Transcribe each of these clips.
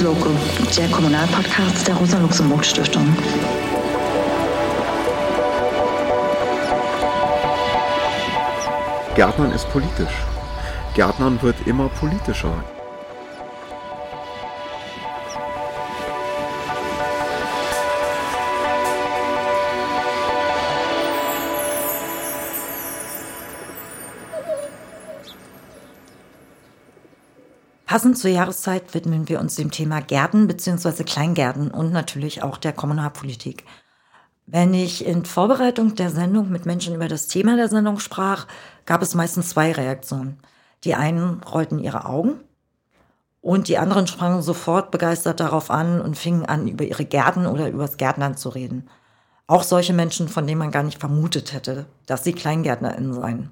Lux der Kommunalpodcast der Rosa-Luxemburg-Stiftung. Gärtnern ist politisch. Gärtnern wird immer politischer. Passend zur Jahreszeit widmen wir uns dem Thema Gärten bzw. Kleingärten und natürlich auch der Kommunalpolitik. Wenn ich in Vorbereitung der Sendung mit Menschen über das Thema der Sendung sprach, gab es meistens zwei Reaktionen. Die einen rollten ihre Augen und die anderen sprangen sofort begeistert darauf an und fingen an, über ihre Gärten oder übers Gärtnern zu reden. Auch solche Menschen, von denen man gar nicht vermutet hätte, dass sie KleingärtnerInnen seien.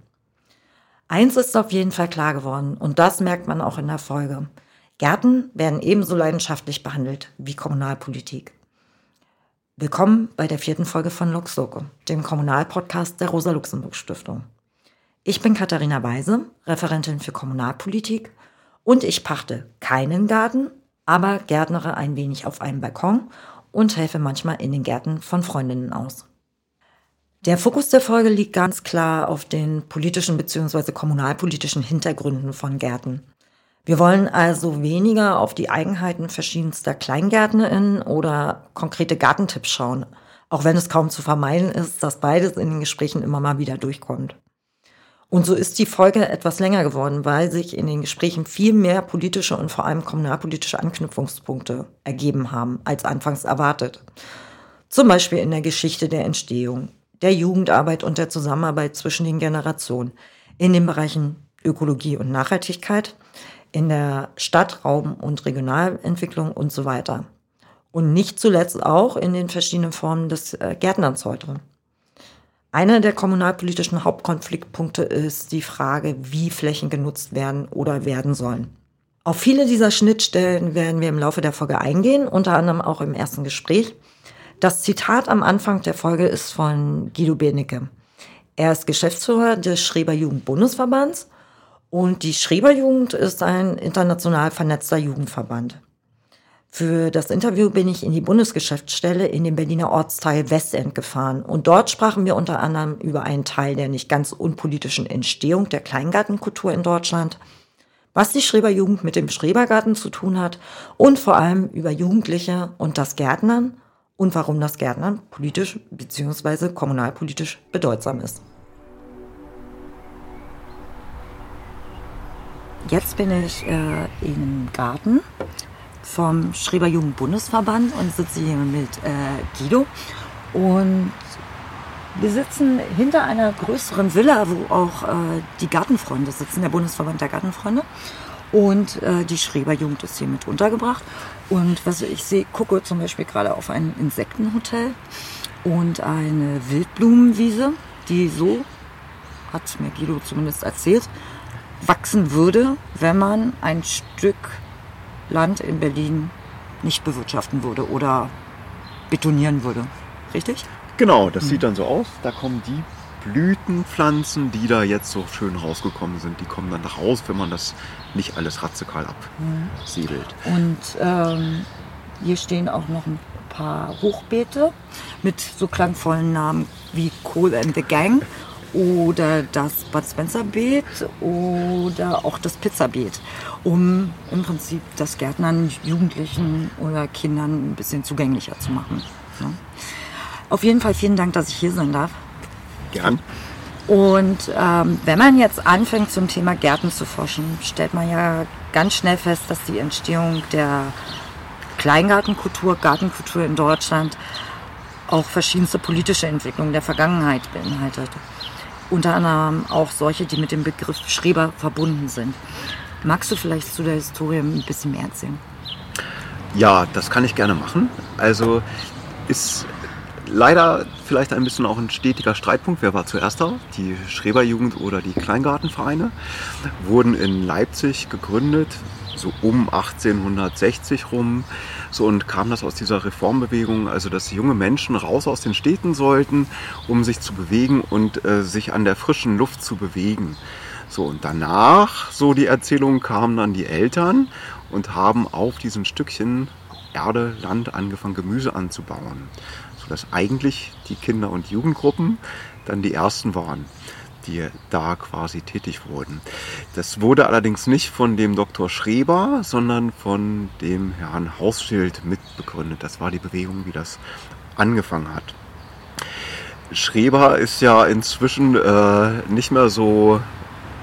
Eins ist auf jeden Fall klar geworden und das merkt man auch in der Folge. Gärten werden ebenso leidenschaftlich behandelt wie Kommunalpolitik. Willkommen bei der vierten Folge von LuxLoco, dem Kommunalpodcast der Rosa-Luxemburg-Stiftung. Ich bin Katharina Weise, Referentin für Kommunalpolitik und ich pachte keinen Garten, aber gärtnere ein wenig auf einem Balkon und helfe manchmal in den Gärten von Freundinnen aus. Der Fokus der Folge liegt ganz klar auf den politischen bzw. kommunalpolitischen Hintergründen von Gärten. Wir wollen also weniger auf die Eigenheiten verschiedenster KleingärtnerInnen oder konkrete Gartentipps schauen, auch wenn es kaum zu vermeiden ist, dass beides in den Gesprächen immer mal wieder durchkommt. Und so ist die Folge etwas länger geworden, weil sich in den Gesprächen viel mehr politische und vor allem kommunalpolitische Anknüpfungspunkte ergeben haben, als anfangs erwartet. Zum Beispiel in der Geschichte der Entstehung, der Jugendarbeit und der Zusammenarbeit zwischen den Generationen in den Bereichen Ökologie und Nachhaltigkeit, in der Stadt-, Raum- und Regionalentwicklung und so weiter. Und nicht zuletzt auch in den verschiedenen Formen des äh, Gärtnerns heute. Einer der kommunalpolitischen Hauptkonfliktpunkte ist die Frage, wie Flächen genutzt werden oder werden sollen. Auf viele dieser Schnittstellen werden wir im Laufe der Folge eingehen, unter anderem auch im ersten Gespräch. Das Zitat am Anfang der Folge ist von Guido Benecke. Er ist Geschäftsführer des Schreber Jugendbundesverbands und die Schreber Jugend ist ein international vernetzter Jugendverband. Für das Interview bin ich in die Bundesgeschäftsstelle in den Berliner Ortsteil Westend gefahren und dort sprachen wir unter anderem über einen Teil der nicht ganz unpolitischen Entstehung der Kleingartenkultur in Deutschland, was die Schreberjugend mit dem Schrebergarten zu tun hat und vor allem über Jugendliche und das Gärtnern und warum das Gärtnern politisch bzw. kommunalpolitisch bedeutsam ist. Jetzt bin ich äh, im Garten vom Schreber Jugendbundesverband und sitze hier mit äh, Guido. Und wir sitzen hinter einer größeren Villa, wo auch äh, die Gartenfreunde sitzen, der Bundesverband der Gartenfreunde. Und äh, die Schreberjugend ist hier mit untergebracht. Und was ich sehe, gucke zum Beispiel gerade auf ein Insektenhotel und eine Wildblumenwiese, die so, hat mir Guido zumindest erzählt, wachsen würde, wenn man ein Stück Land in Berlin nicht bewirtschaften würde oder betonieren würde. Richtig? Genau, das mhm. sieht dann so aus. Da kommen die Blütenpflanzen, die da jetzt so schön rausgekommen sind, die kommen dann raus, wenn man das nicht alles radikal absiedelt. Und ähm, hier stehen auch noch ein paar Hochbeete mit so klangvollen Namen wie Cool and the Gang oder das Bud Spencer Beet oder auch das Pizzabeet, um im Prinzip das Gärtnern Jugendlichen oder Kindern ein bisschen zugänglicher zu machen. Ja. Auf jeden Fall vielen Dank, dass ich hier sein darf. Gern. Und ähm, wenn man jetzt anfängt zum Thema Gärten zu forschen, stellt man ja ganz schnell fest, dass die Entstehung der Kleingartenkultur, Gartenkultur in Deutschland auch verschiedenste politische Entwicklungen der Vergangenheit beinhaltet. Unter anderem auch solche, die mit dem Begriff Schreber verbunden sind. Magst du vielleicht zu der Historie ein bisschen mehr erzählen? Ja, das kann ich gerne machen. Also ist leider vielleicht ein bisschen auch ein stetiger Streitpunkt. Wer war zuerst da? Die Schreberjugend oder die Kleingartenvereine wurden in Leipzig gegründet, so um 1860 rum. So und kam das aus dieser Reformbewegung, also dass junge Menschen raus aus den Städten sollten, um sich zu bewegen und äh, sich an der frischen Luft zu bewegen. So, und danach, so die Erzählung, kamen dann die Eltern und haben auf diesen Stückchen Erde, Land angefangen, Gemüse anzubauen. Sodass eigentlich die Kinder- und Jugendgruppen dann die ersten waren, die da quasi tätig wurden. Das wurde allerdings nicht von dem Dr. Schreber, sondern von dem Herrn Hausschild mitbegründet. Das war die Bewegung, wie das angefangen hat. Schreber ist ja inzwischen äh, nicht mehr so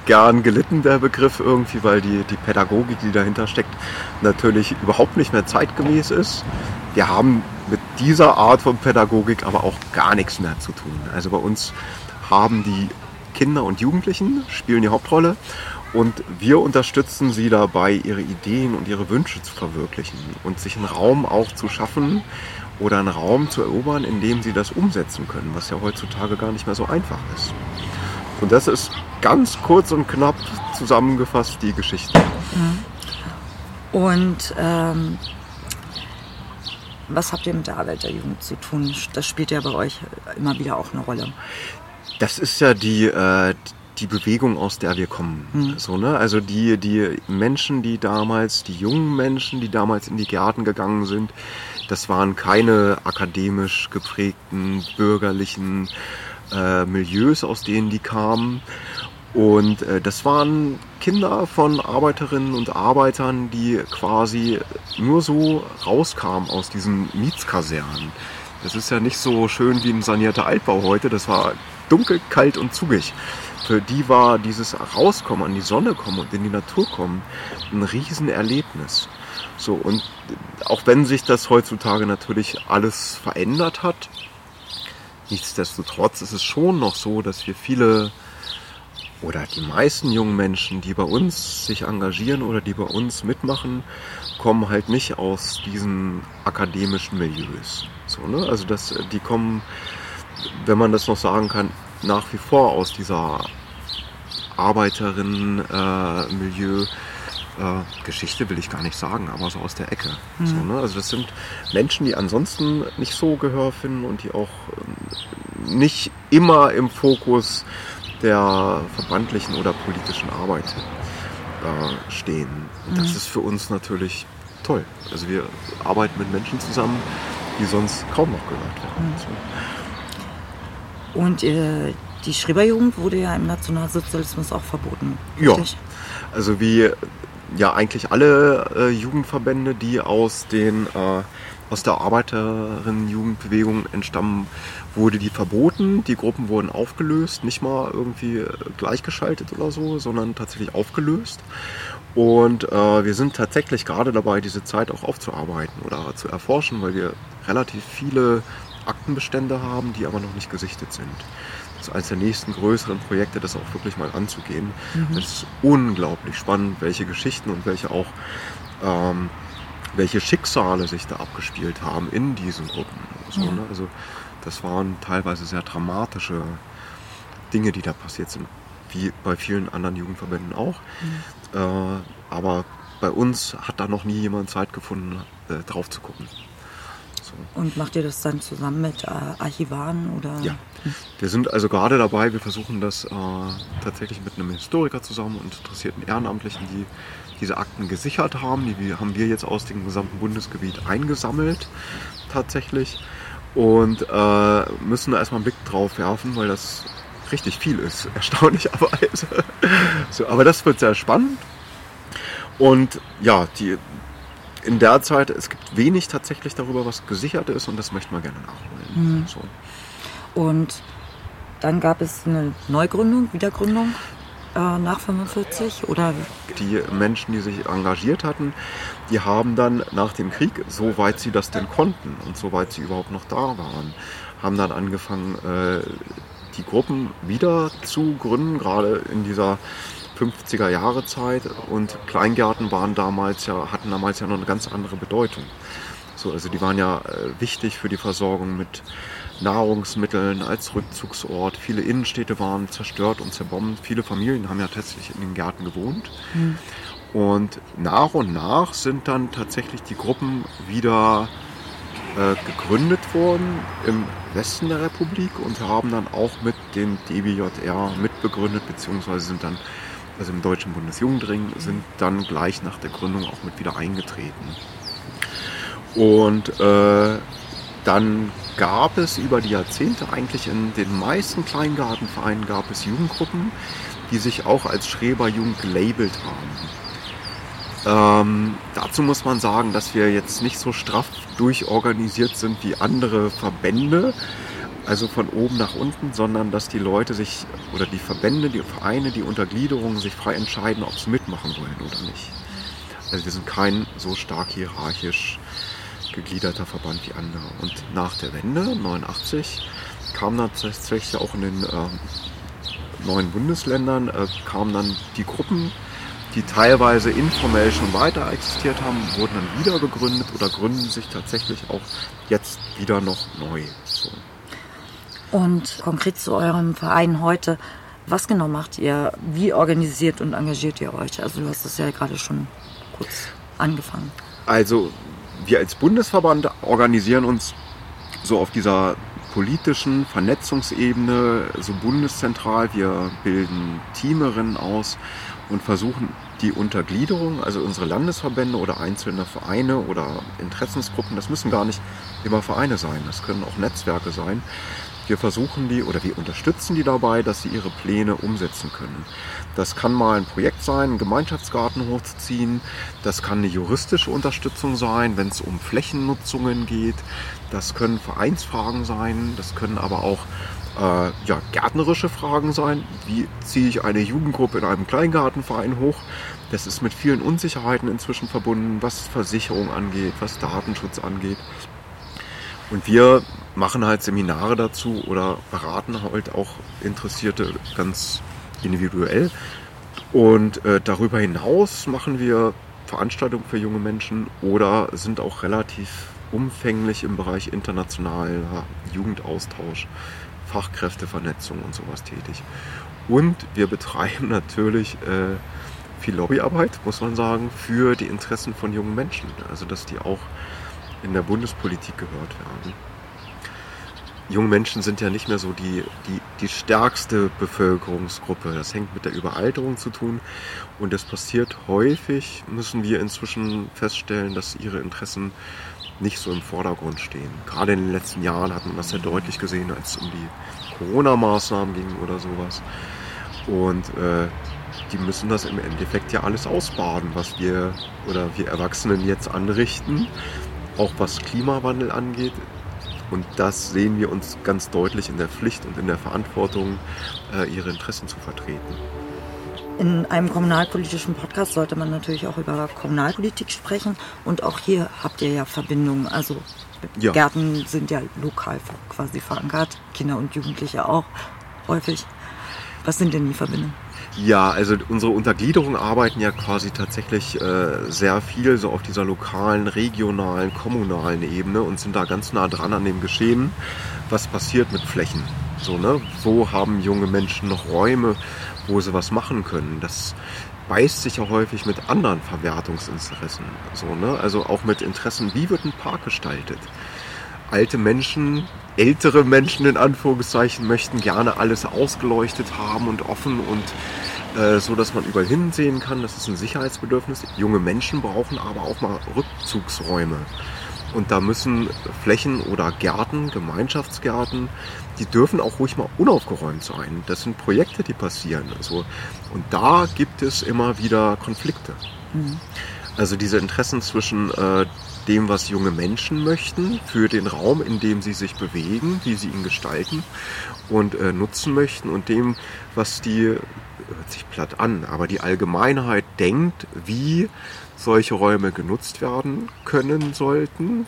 gern gelitten, der Begriff irgendwie, weil die, die Pädagogik, die dahinter steckt, natürlich überhaupt nicht mehr zeitgemäß ist. Wir haben mit dieser Art von Pädagogik aber auch gar nichts mehr zu tun. Also bei uns haben die Kinder und Jugendlichen spielen die Hauptrolle und wir unterstützen sie dabei, ihre Ideen und ihre Wünsche zu verwirklichen und sich einen Raum auch zu schaffen oder einen Raum zu erobern, in dem sie das umsetzen können, was ja heutzutage gar nicht mehr so einfach ist. Und das ist ganz kurz und knapp zusammengefasst die Geschichte. Und ähm, was habt ihr mit der Arbeit der Jugend zu tun? Das spielt ja bei euch immer wieder auch eine Rolle. Das ist ja die, äh, die Bewegung, aus der wir kommen. Mhm. So, ne? Also die, die Menschen, die damals, die jungen Menschen, die damals in die Gärten gegangen sind, das waren keine akademisch geprägten bürgerlichen äh, Milieus, aus denen die kamen. Und äh, das waren Kinder von Arbeiterinnen und Arbeitern, die quasi nur so rauskamen aus diesen Mietskasernen. Das ist ja nicht so schön wie ein sanierter Altbau heute. Das war dunkel, kalt und zugig. Für die war dieses Rauskommen, an die Sonne kommen und in die Natur kommen ein Riesenerlebnis. So, und auch wenn sich das heutzutage natürlich alles verändert hat, nichtsdestotrotz ist es schon noch so, dass wir viele oder die meisten jungen Menschen, die bei uns sich engagieren oder die bei uns mitmachen, kommen halt nicht aus diesen akademischen Milieus. So, ne? Also das, die kommen, wenn man das noch sagen kann, nach wie vor aus dieser Arbeiterinnen-Milieu. Äh, Geschichte will ich gar nicht sagen, aber so aus der Ecke. Mhm. So, ne? Also das sind Menschen, die ansonsten nicht so Gehör finden und die auch ähm, nicht immer im Fokus der verbandlichen oder politischen Arbeit äh, stehen. Und das Mhm. ist für uns natürlich toll. Also wir arbeiten mit Menschen zusammen, die sonst kaum noch gehört werden. So. Und äh, die Schreberjugend wurde ja im Nationalsozialismus auch verboten. Ja. richtig? Also wie ja eigentlich alle äh, Jugendverbände, die aus den äh, aus der Arbeiterinnen-Jugendbewegung entstammen, wurde die verboten. Die Gruppen wurden aufgelöst, nicht mal irgendwie äh, gleichgeschaltet oder so, sondern tatsächlich aufgelöst. Und äh, wir sind tatsächlich gerade dabei, diese Zeit auch aufzuarbeiten oder zu erforschen, weil wir relativ viele Aktenbestände haben, die aber noch nicht gesichtet sind. Das ist eines der nächsten größeren Projekte, das auch wirklich mal anzugehen. Das ist unglaublich spannend, welche Geschichten und welche auch ähm, welche Schicksale sich da abgespielt haben in diesen Gruppen. So, Ja. ne? Also das waren teilweise sehr dramatische Dinge, die da passiert sind, wie bei vielen anderen Jugendverbänden auch. Äh, aber bei uns hat da noch nie jemand Zeit gefunden, äh, drauf zu gucken. So. Und macht ihr das dann zusammen mit äh, Archivaren oder? Ja, wir sind also gerade dabei, wir versuchen das äh, tatsächlich mit einem Historiker zusammen und interessierten Ehrenamtlichen, die diese Akten gesichert haben. Die haben wir jetzt aus dem gesamten Bundesgebiet eingesammelt tatsächlich und äh, müssen da erstmal einen Blick drauf werfen, weil das richtig viel ist, erstaunlicherweise. So, aber das wird sehr spannend. Und ja, die, in der Zeit, es gibt wenig tatsächlich darüber, was gesichert ist und das möchten wir gerne nachholen. So. Und dann gab es eine Neugründung, Wiedergründung nach 45 oder? Die Menschen, die sich engagiert hatten, die haben dann nach dem Krieg, soweit sie das denn konnten und soweit sie überhaupt noch da waren, haben dann angefangen, äh, die Gruppen wieder zu gründen, gerade in dieser 50er Jahre Zeit. Und Kleingärten waren damals ja, hatten damals ja noch eine ganz andere Bedeutung. So, also die waren ja äh, wichtig für die Versorgung mit Nahrungsmitteln als Rückzugsort. Viele Innenstädte waren zerstört und zerbombt. Viele Familien haben ja tatsächlich in den Gärten gewohnt. Und nach und nach sind dann tatsächlich die Gruppen wieder äh, gegründet worden im Westen der Republik und haben dann auch mit den DBJR mitbegründet, beziehungsweise sind dann also im Deutschen Bundesjugendring, sind dann gleich nach der Gründung auch mit wieder eingetreten. Und äh, dann gab es über die Jahrzehnte eigentlich in den meisten Kleingartenvereinen gab es Jugendgruppen, die sich auch als Schreberjugend gelabelt haben. Ähm, dazu muss man sagen, dass wir jetzt nicht so straff durchorganisiert sind wie andere Verbände, also von oben nach unten, sondern dass die Leute sich oder die Verbände, die Vereine, die Untergliederungen sich frei entscheiden, ob sie mitmachen wollen oder nicht. Also wir sind kein so stark hierarchisch gegliederter Verband wie andere. Und nach der Wende, 89, kam dann tatsächlich auch in den äh, neuen Bundesländern, äh, kamen dann die Gruppen, die teilweise informell schon weiter existiert haben, wurden dann wieder gegründet oder gründen sich tatsächlich auch jetzt wieder noch neu. So. Und konkret zu eurem Verein heute, was genau macht ihr? Wie organisiert und engagiert ihr euch? Also du hast das ja gerade schon kurz angefangen. Also wir als Bundesverband organisieren uns so auf dieser politischen Vernetzungsebene so bundeszentral. Wir bilden Teamerinnen aus und versuchen die Untergliederung, also unsere Landesverbände oder einzelne Vereine oder Interessensgruppen, das müssen gar nicht immer Vereine sein, das können auch Netzwerke sein, wir versuchen die oder wir unterstützen die dabei, dass sie ihre Pläne umsetzen können. Das kann mal ein Projekt sein, einen Gemeinschaftsgarten hochzuziehen. Das kann eine juristische Unterstützung sein, wenn es um Flächennutzungen geht. Das können Vereinsfragen sein. Das können aber auch äh, ja, gärtnerische Fragen sein. Wie ziehe ich eine Jugendgruppe in einem Kleingartenverein hoch? Das ist mit vielen Unsicherheiten inzwischen verbunden, was Versicherung angeht, was Datenschutz angeht. Und wir machen halt Seminare dazu oder beraten halt auch Interessierte ganz individuell. Und äh, darüber hinaus machen wir Veranstaltungen für junge Menschen oder sind auch relativ umfänglich im Bereich internationaler Jugendaustausch, Fachkräftevernetzung und sowas tätig. Und wir betreiben natürlich äh, viel Lobbyarbeit, muss man sagen, für die Interessen von jungen Menschen. Also dass die auch in der Bundespolitik gehört werden. Junge Menschen sind ja nicht mehr so die, die, die stärkste Bevölkerungsgruppe. Das hängt mit der Überalterung zu tun. Und es passiert häufig, müssen wir inzwischen feststellen, dass ihre Interessen nicht so im Vordergrund stehen. Gerade in den letzten Jahren hat man das sehr deutlich gesehen, als es um die Corona-Maßnahmen ging oder sowas. Und äh, die müssen das im Endeffekt ja alles ausbaden, was wir oder wir Erwachsenen jetzt anrichten auch was Klimawandel angeht. Und das sehen wir uns ganz deutlich in der Pflicht und in der Verantwortung, äh, ihre Interessen zu vertreten. In einem kommunalpolitischen Podcast sollte man natürlich auch über Kommunalpolitik sprechen. Und auch hier habt ihr ja Verbindungen. Also ja. Gärten sind ja lokal quasi verankert, Kinder und Jugendliche auch häufig. Was sind denn die Verbindungen? Ja, also unsere Untergliederungen arbeiten ja quasi tatsächlich äh, sehr viel so auf dieser lokalen, regionalen, kommunalen Ebene und sind da ganz nah dran an dem Geschehen, was passiert mit Flächen. So, ne? Wo haben junge Menschen noch Räume, wo sie was machen können? Das beißt sich ja häufig mit anderen Verwertungsinteressen. So, ne? Also auch mit Interessen, wie wird ein Park gestaltet? Alte Menschen ältere Menschen in Anführungszeichen möchten gerne alles ausgeleuchtet haben und offen und äh, so, dass man überall hinsehen kann. Das ist ein Sicherheitsbedürfnis. Junge Menschen brauchen aber auch mal Rückzugsräume. Und da müssen Flächen oder Gärten, Gemeinschaftsgärten, die dürfen auch ruhig mal unaufgeräumt sein. Das sind Projekte, die passieren. Also, und da gibt es immer wieder Konflikte. Mhm. Also diese Interessen zwischen äh, dem, was junge Menschen möchten, für den Raum, in dem sie sich bewegen, wie sie ihn gestalten und äh, nutzen möchten und dem, was die, hört sich platt an, aber die Allgemeinheit denkt, wie solche Räume genutzt werden können sollten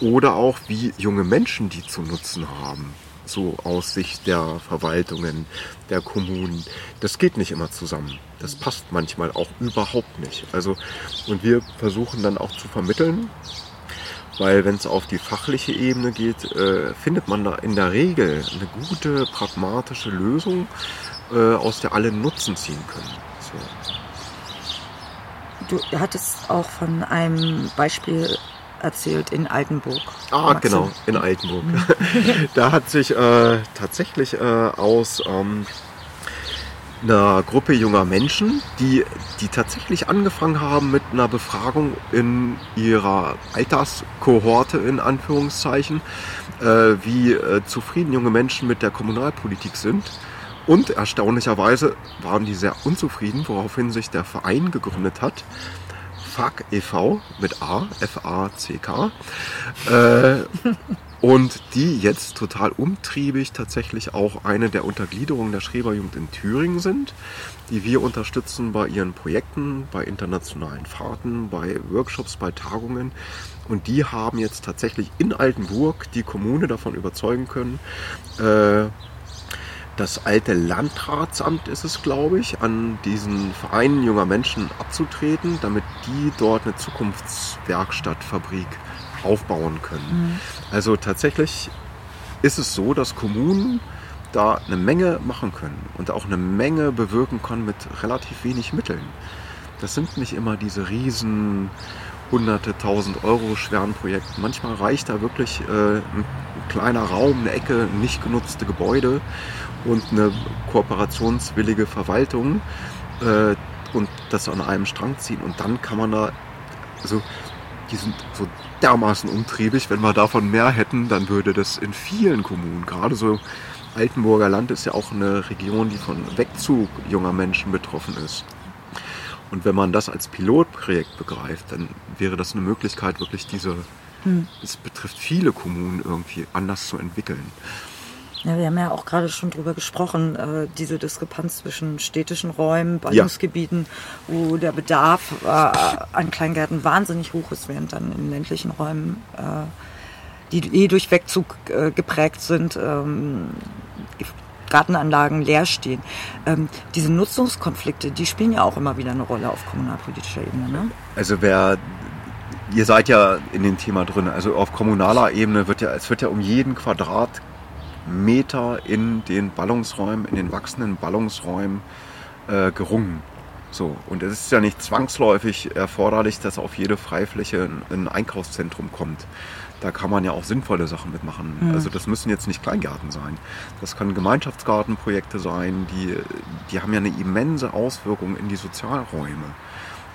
oder auch wie junge Menschen die zu nutzen haben so aus Sicht der Verwaltungen, der Kommunen. Das geht nicht immer zusammen. Das passt manchmal auch überhaupt nicht. Also, und wir versuchen dann auch zu vermitteln, weil wenn es auf die fachliche Ebene geht, äh, findet man da in der Regel eine gute, pragmatische Lösung, äh, aus der alle Nutzen ziehen können. So. Du hattest auch von einem Beispiel erzählt in Altenburg. Ah, Magst genau, in Altenburg. Da hat sich äh, tatsächlich äh, aus ähm, einer Gruppe junger Menschen, die, die tatsächlich angefangen haben mit einer Befragung in ihrer Alterskohorte in Anführungszeichen, äh, wie äh, zufrieden junge Menschen mit der Kommunalpolitik sind. Und erstaunlicherweise waren die sehr unzufrieden, woraufhin sich der Verein gegründet hat. FAK e.V. mit A, F-A-C-K. Äh, und die jetzt total umtriebig tatsächlich auch eine der Untergliederungen der Schreberjugend in Thüringen sind, die wir unterstützen bei ihren Projekten, bei internationalen Fahrten, bei Workshops, bei Tagungen. Und die haben jetzt tatsächlich in Altenburg die Kommune davon überzeugen können, äh, das alte Landratsamt ist es, glaube ich, an diesen Vereinen junger Menschen abzutreten, damit die dort eine Zukunftswerkstattfabrik aufbauen können. Mhm. Also tatsächlich ist es so, dass Kommunen da eine Menge machen können und auch eine Menge bewirken können mit relativ wenig Mitteln. Das sind nicht immer diese riesen hunderte, tausend Euro schweren Projekte. Manchmal reicht da wirklich äh, ein kleiner Raum, eine Ecke, nicht genutzte Gebäude und eine kooperationswillige Verwaltung äh, und das an einem Strang ziehen. Und dann kann man da, also die sind so dermaßen umtriebig. Wenn wir davon mehr hätten, dann würde das in vielen Kommunen, gerade so Altenburger Land ist ja auch eine Region, die von Wegzug junger Menschen betroffen ist. Und wenn man das als Pilotprojekt begreift, dann wäre das eine Möglichkeit, wirklich diese, hm. es betrifft viele Kommunen irgendwie anders zu entwickeln. Ja, wir haben ja auch gerade schon drüber gesprochen, äh, diese Diskrepanz zwischen städtischen Räumen, Ballungsgebieten, ja. wo der Bedarf äh, an Kleingärten wahnsinnig hoch ist, während dann in ländlichen Räumen, äh, die eh durch Wegzug äh, geprägt sind, ähm, Gartenanlagen leer stehen. Ähm, diese Nutzungskonflikte, die spielen ja auch immer wieder eine Rolle auf kommunalpolitischer Ebene. Ne? Also wer ihr seid ja in dem Thema drin. Also auf kommunaler Ebene wird ja, es wird ja um jeden Quadrat Meter in den Ballungsräumen, in den wachsenden Ballungsräumen äh, gerungen. So, und es ist ja nicht zwangsläufig erforderlich, dass auf jede Freifläche ein, ein Einkaufszentrum kommt. Da kann man ja auch sinnvolle Sachen mitmachen. Mhm. Also das müssen jetzt nicht Kleingärten sein. Das können Gemeinschaftsgartenprojekte sein, die, die haben ja eine immense Auswirkung in die Sozialräume.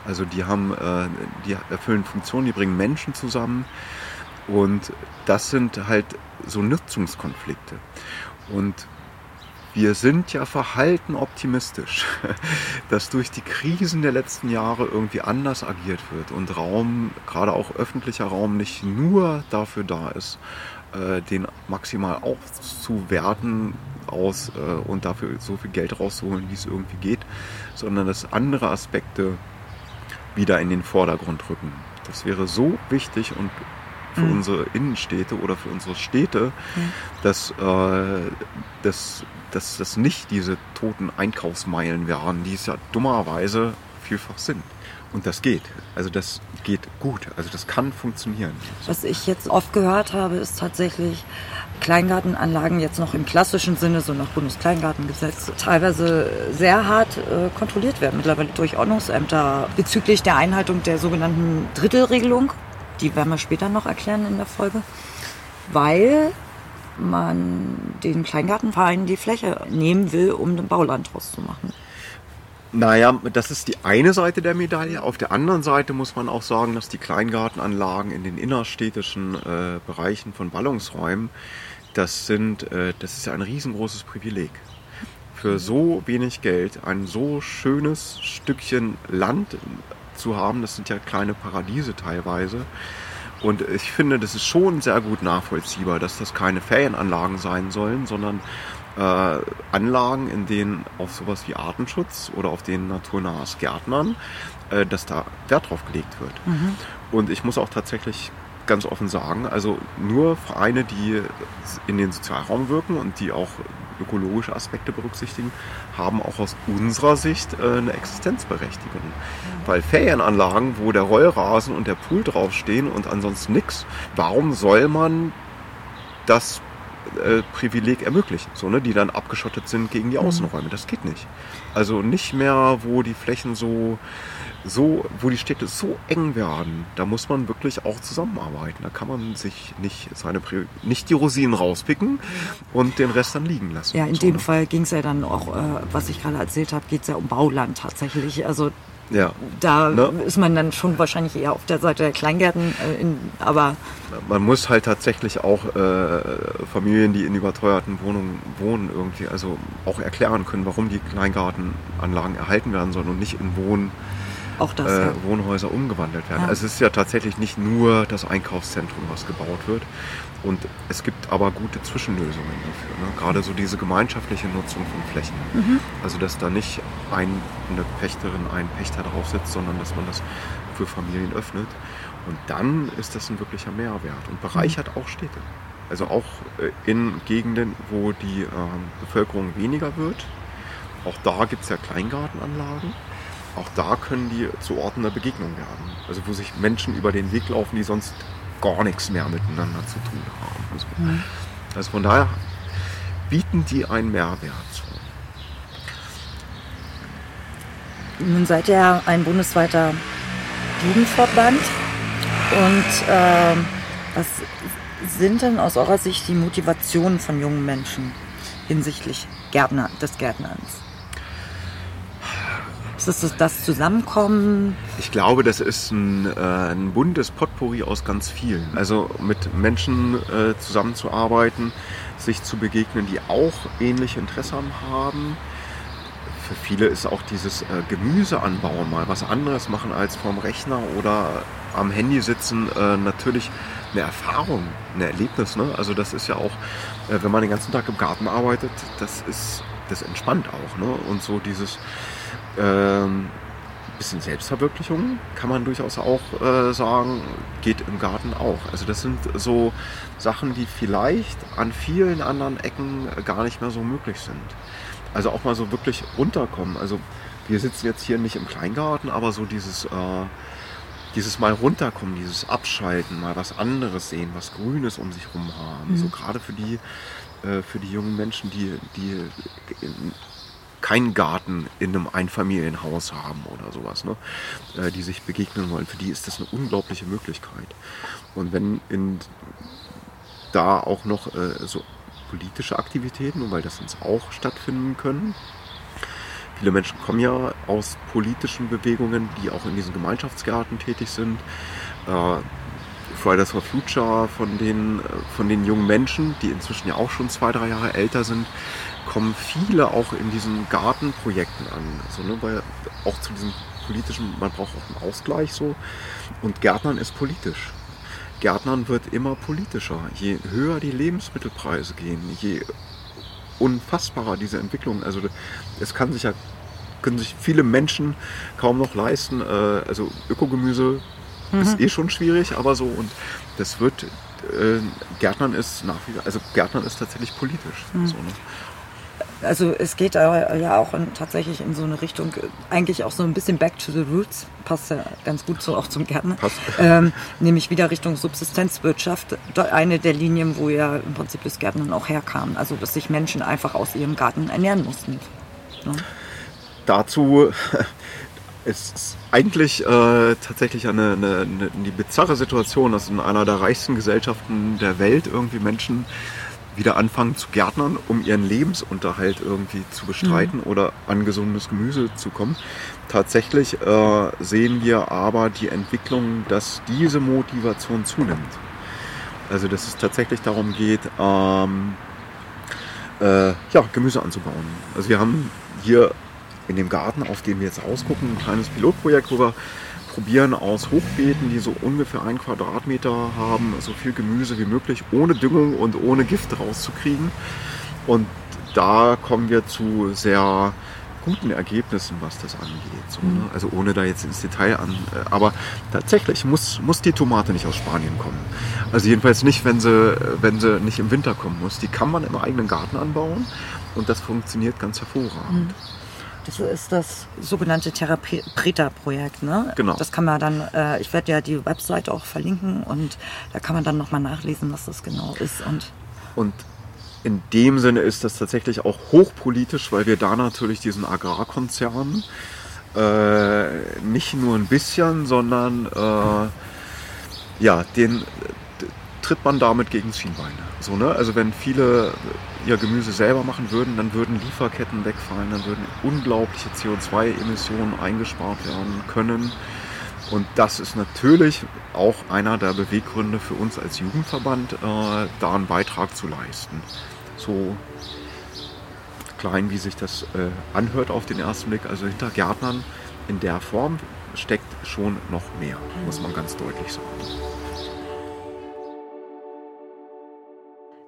Also die haben, äh, die erfüllen Funktionen, die bringen Menschen zusammen. Und das sind halt so Nutzungskonflikte. Und wir sind ja verhalten optimistisch, dass durch die Krisen der letzten Jahre irgendwie anders agiert wird und Raum, gerade auch öffentlicher Raum, nicht nur dafür da ist, äh, den maximal aufzuwerten aus äh, und dafür so viel Geld rauszuholen, wie es irgendwie geht, sondern dass andere Aspekte wieder in den Vordergrund rücken. Das wäre so wichtig und für mhm. unsere Innenstädte oder für unsere Städte, mhm. dass, äh, dass, dass das nicht diese toten Einkaufsmeilen wären, die es ja dummerweise vielfach sind. Und das geht. Also das geht gut. Also das kann funktionieren. Was ich jetzt oft gehört habe, ist tatsächlich Kleingartenanlagen jetzt noch im klassischen Sinne, so nach Bundeskleingartengesetz, teilweise sehr hart äh, kontrolliert werden, mittlerweile durch Ordnungsämter bezüglich der Einhaltung der sogenannten Drittelregelung. Die werden wir später noch erklären in der Folge. Weil man den Kleingartenvereinen die Fläche nehmen will, um ein Bauland draus zu machen. Naja, das ist die eine Seite der Medaille. Auf der anderen Seite muss man auch sagen, dass die Kleingartenanlagen in den innerstädtischen äh, Bereichen von Ballungsräumen, das sind, äh, das ist ja ein riesengroßes Privileg. Für so wenig Geld ein so schönes Stückchen Land zu haben. Das sind ja kleine Paradiese teilweise. Und ich finde, das ist schon sehr gut nachvollziehbar, dass das keine Ferienanlagen sein sollen, sondern äh, Anlagen, in denen auf sowas wie Artenschutz oder auf den naturnahes Gärtnern, äh, dass da Wert drauf gelegt wird. Mhm. Und ich muss auch tatsächlich ganz offen sagen, also nur Vereine, die in den Sozialraum wirken und die auch ökologische Aspekte berücksichtigen, haben auch aus unserer Sicht äh, eine Existenzberechtigung. Weil Ferienanlagen, wo der Rollrasen und der Pool draufstehen und ansonsten nichts, warum soll man das äh, Privileg ermöglichen, so, ne, die dann abgeschottet sind gegen die Außenräume. Das geht nicht. Also nicht mehr, wo die Flächen so, so, wo die Städte so eng werden. Da muss man wirklich auch zusammenarbeiten. Da kann man sich nicht seine nicht die Rosinen rauspicken und den Rest dann liegen lassen. Ja, in so, dem ne? Fall ging es ja dann auch, äh, was ich gerade erzählt habe, geht es ja um Bauland tatsächlich. Also Ja. da Ne? ist man dann schon wahrscheinlich eher auf der Seite der Kleingärten, äh, in, aber Man muss halt tatsächlich auch äh, Familien, die in überteuerten Wohnungen wohnen, irgendwie also auch erklären können, warum die Kleingartenanlagen erhalten werden sollen und nicht in Wohn, auch das. äh, ja. Wohnhäuser umgewandelt werden. Ja. Also es ist ja tatsächlich nicht nur das Einkaufszentrum, was gebaut wird. Und es gibt aber gute Zwischenlösungen dafür. Ne? Gerade so diese gemeinschaftliche Nutzung von Flächen. Mhm. Also dass da nicht ein, eine Pächterin, ein Pächter drauf sitzt, sondern dass man das für Familien öffnet. Und dann ist das ein wirklicher Mehrwert und bereichert auch Städte. Also auch äh, in Gegenden, wo die ähm, Bevölkerung weniger wird. Auch da gibt es ja Kleingartenanlagen. Auch da können die zu Orten der Begegnung werden. Also wo sich Menschen über den Weg laufen, die sonst gar nichts mehr miteinander zu tun haben. Also, also von daher bieten die einen Mehrwert. Nun seid ihr ein bundesweiter Jugendverband. Und ähm, was sind denn aus eurer Sicht die Motivationen von jungen Menschen hinsichtlich Gärtner, des Gärtnerns? Ist das das, Zusammenkommen? Ich glaube, das ist ein, äh, ein buntes Potpourri aus ganz vielen. Also mit Menschen äh, zusammenzuarbeiten, sich zu begegnen, die auch ähnliche Interessen haben. Für viele ist auch dieses äh, Gemüse anbauen mal was anderes machen als vorm Rechner oder am Handy sitzen äh, natürlich eine Erfahrung, ein Erlebnis. Ne? Also das ist ja auch, äh, wenn man den ganzen Tag im Garten arbeitet, das ist, das entspannt auch. Ne? Und so dieses ähm, bisschen Selbstverwirklichung kann man durchaus auch äh, sagen, geht im Garten auch. Also das sind so Sachen, die vielleicht an vielen anderen Ecken gar nicht mehr so möglich sind. Also auch mal so wirklich runterkommen. Also wir sitzen jetzt hier nicht im Kleingarten, aber so dieses, äh, dieses mal runterkommen, dieses Abschalten, mal was anderes sehen, was Grünes um sich rum haben. So gerade für die, äh, für die jungen Menschen, die, die keinen Garten in einem Einfamilienhaus haben oder sowas, ne? äh, die sich begegnen wollen. Für die ist das eine unglaubliche Möglichkeit. Und wenn in, da auch noch äh, so politische Aktivitäten, weil das uns auch stattfinden können, viele Menschen kommen ja aus politischen Bewegungen, die auch in diesen Gemeinschaftsgärten tätig sind. Äh, Fridays for Future von den, äh, von den jungen Menschen, die inzwischen ja auch schon zwei, drei Jahre älter sind, kommen viele auch in diesen Gartenprojekten an. So, ne, weil auch zu diesem politischen, man braucht auch einen Ausgleich so. Und Gärtnern ist politisch. Gärtnern wird immer politischer. Je höher die Lebensmittelpreise gehen, je unfassbarer diese Entwicklung. Also es kann sich ja können sich viele Menschen kaum noch leisten. Äh, also Ökogemüse ist eh schon schwierig, aber so und das wird äh, Gärtnern ist nach wie also Gärtnern ist tatsächlich politisch. So, ne? Also es geht ja auch in, tatsächlich in so eine Richtung, eigentlich auch so ein bisschen back to the roots, passt ja ganz gut so auch zum Gärtner, ähm, nämlich wieder Richtung Subsistenzwirtschaft, eine der Linien, wo ja im Prinzip das Gärtnern auch herkam, also dass sich Menschen einfach aus ihrem Garten ernähren mussten. Ne? dazu ist eigentlich äh, tatsächlich eine, eine, eine die bizarre Situation, dass in einer der reichsten Gesellschaften der Welt irgendwie Menschen wieder anfangen zu gärtnern, um ihren Lebensunterhalt irgendwie zu bestreiten oder an gesundes Gemüse zu kommen. Tatsächlich äh, sehen wir aber die Entwicklung, dass diese Motivation zunimmt. Also dass es tatsächlich darum geht, ähm, äh, ja, Gemüse anzubauen. Also wir haben hier in dem Garten, auf dem wir jetzt ausgucken, ein kleines Pilotprojekt, wo wir probieren aus Hochbeeten, die so ungefähr ein Quadratmeter haben, so viel Gemüse wie möglich, ohne Düngung und ohne Gift rauszukriegen. Und da kommen wir zu sehr guten Ergebnissen, was das angeht. So, ne? Also ohne da jetzt ins Detail an. äh, Aber tatsächlich muss, muss die Tomate nicht aus Spanien kommen. Also jedenfalls nicht, wenn sie, wenn sie nicht im Winter kommen muss. Die kann man im eigenen Garten anbauen und das funktioniert ganz hervorragend. Das ist das sogenannte Therapreta-Projekt. Ne? Genau. Das kann man dann, äh, ich werde ja die Webseite auch verlinken und da kann man dann nochmal nachlesen, was das genau ist. Und Und in dem Sinne ist das tatsächlich auch hochpolitisch, weil wir da natürlich diesen Agrarkonzern äh, nicht nur ein bisschen, sondern äh, ja, den tritt man damit gegen das Schienbein. So, ne? Also wenn viele ihr Gemüse selber machen würden, dann würden Lieferketten wegfallen, dann würden unglaubliche CO2-Emissionen eingespart werden können. Und das ist natürlich auch einer der Beweggründe für uns als Jugendverband, äh, da einen Beitrag zu leisten. So klein, wie sich das äh, anhört auf den ersten Blick, also hinter Gärtnern in der Form steckt schon noch mehr, muss man ganz deutlich sagen.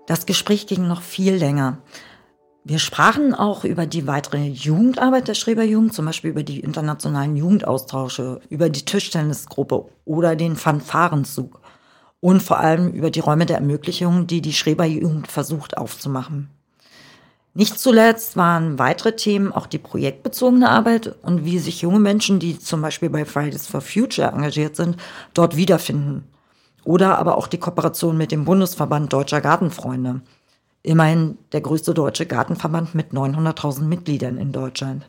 Das Gespräch ging noch viel länger. Wir sprachen auch über die weitere Jugendarbeit der Schreberjugend, zum Beispiel über die internationalen Jugendaustausche, über die Tischtennisgruppe oder den Fanfarenzug und vor allem über die Räume der Ermöglichung, die die Schreberjugend versucht aufzumachen. Nicht zuletzt waren weitere Themen auch die projektbezogene Arbeit und wie sich junge Menschen, die zum Beispiel bei Fridays for Future engagiert sind, dort wiederfinden. Oder aber auch die Kooperation mit dem Bundesverband Deutscher Gartenfreunde. Immerhin der größte deutsche Gartenverband mit 900.000 Mitgliedern in Deutschland.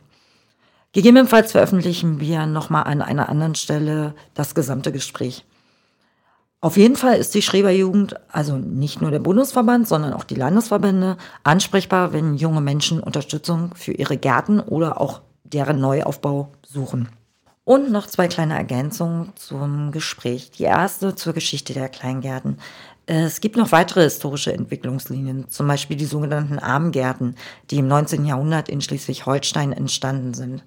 Gegebenenfalls veröffentlichen wir nochmal an einer anderen Stelle das gesamte Gespräch. Auf jeden Fall ist die Schreberjugend, also nicht nur der Bundesverband, sondern auch die Landesverbände, ansprechbar, wenn junge Menschen Unterstützung für ihre Gärten oder auch deren Neuaufbau suchen. Und noch zwei kleine Ergänzungen zum Gespräch. Die erste zur Geschichte der Kleingärten. Es gibt noch weitere historische Entwicklungslinien, zum Beispiel die sogenannten Armgärten, die im 19. Jahrhundert in Schleswig-Holstein entstanden sind.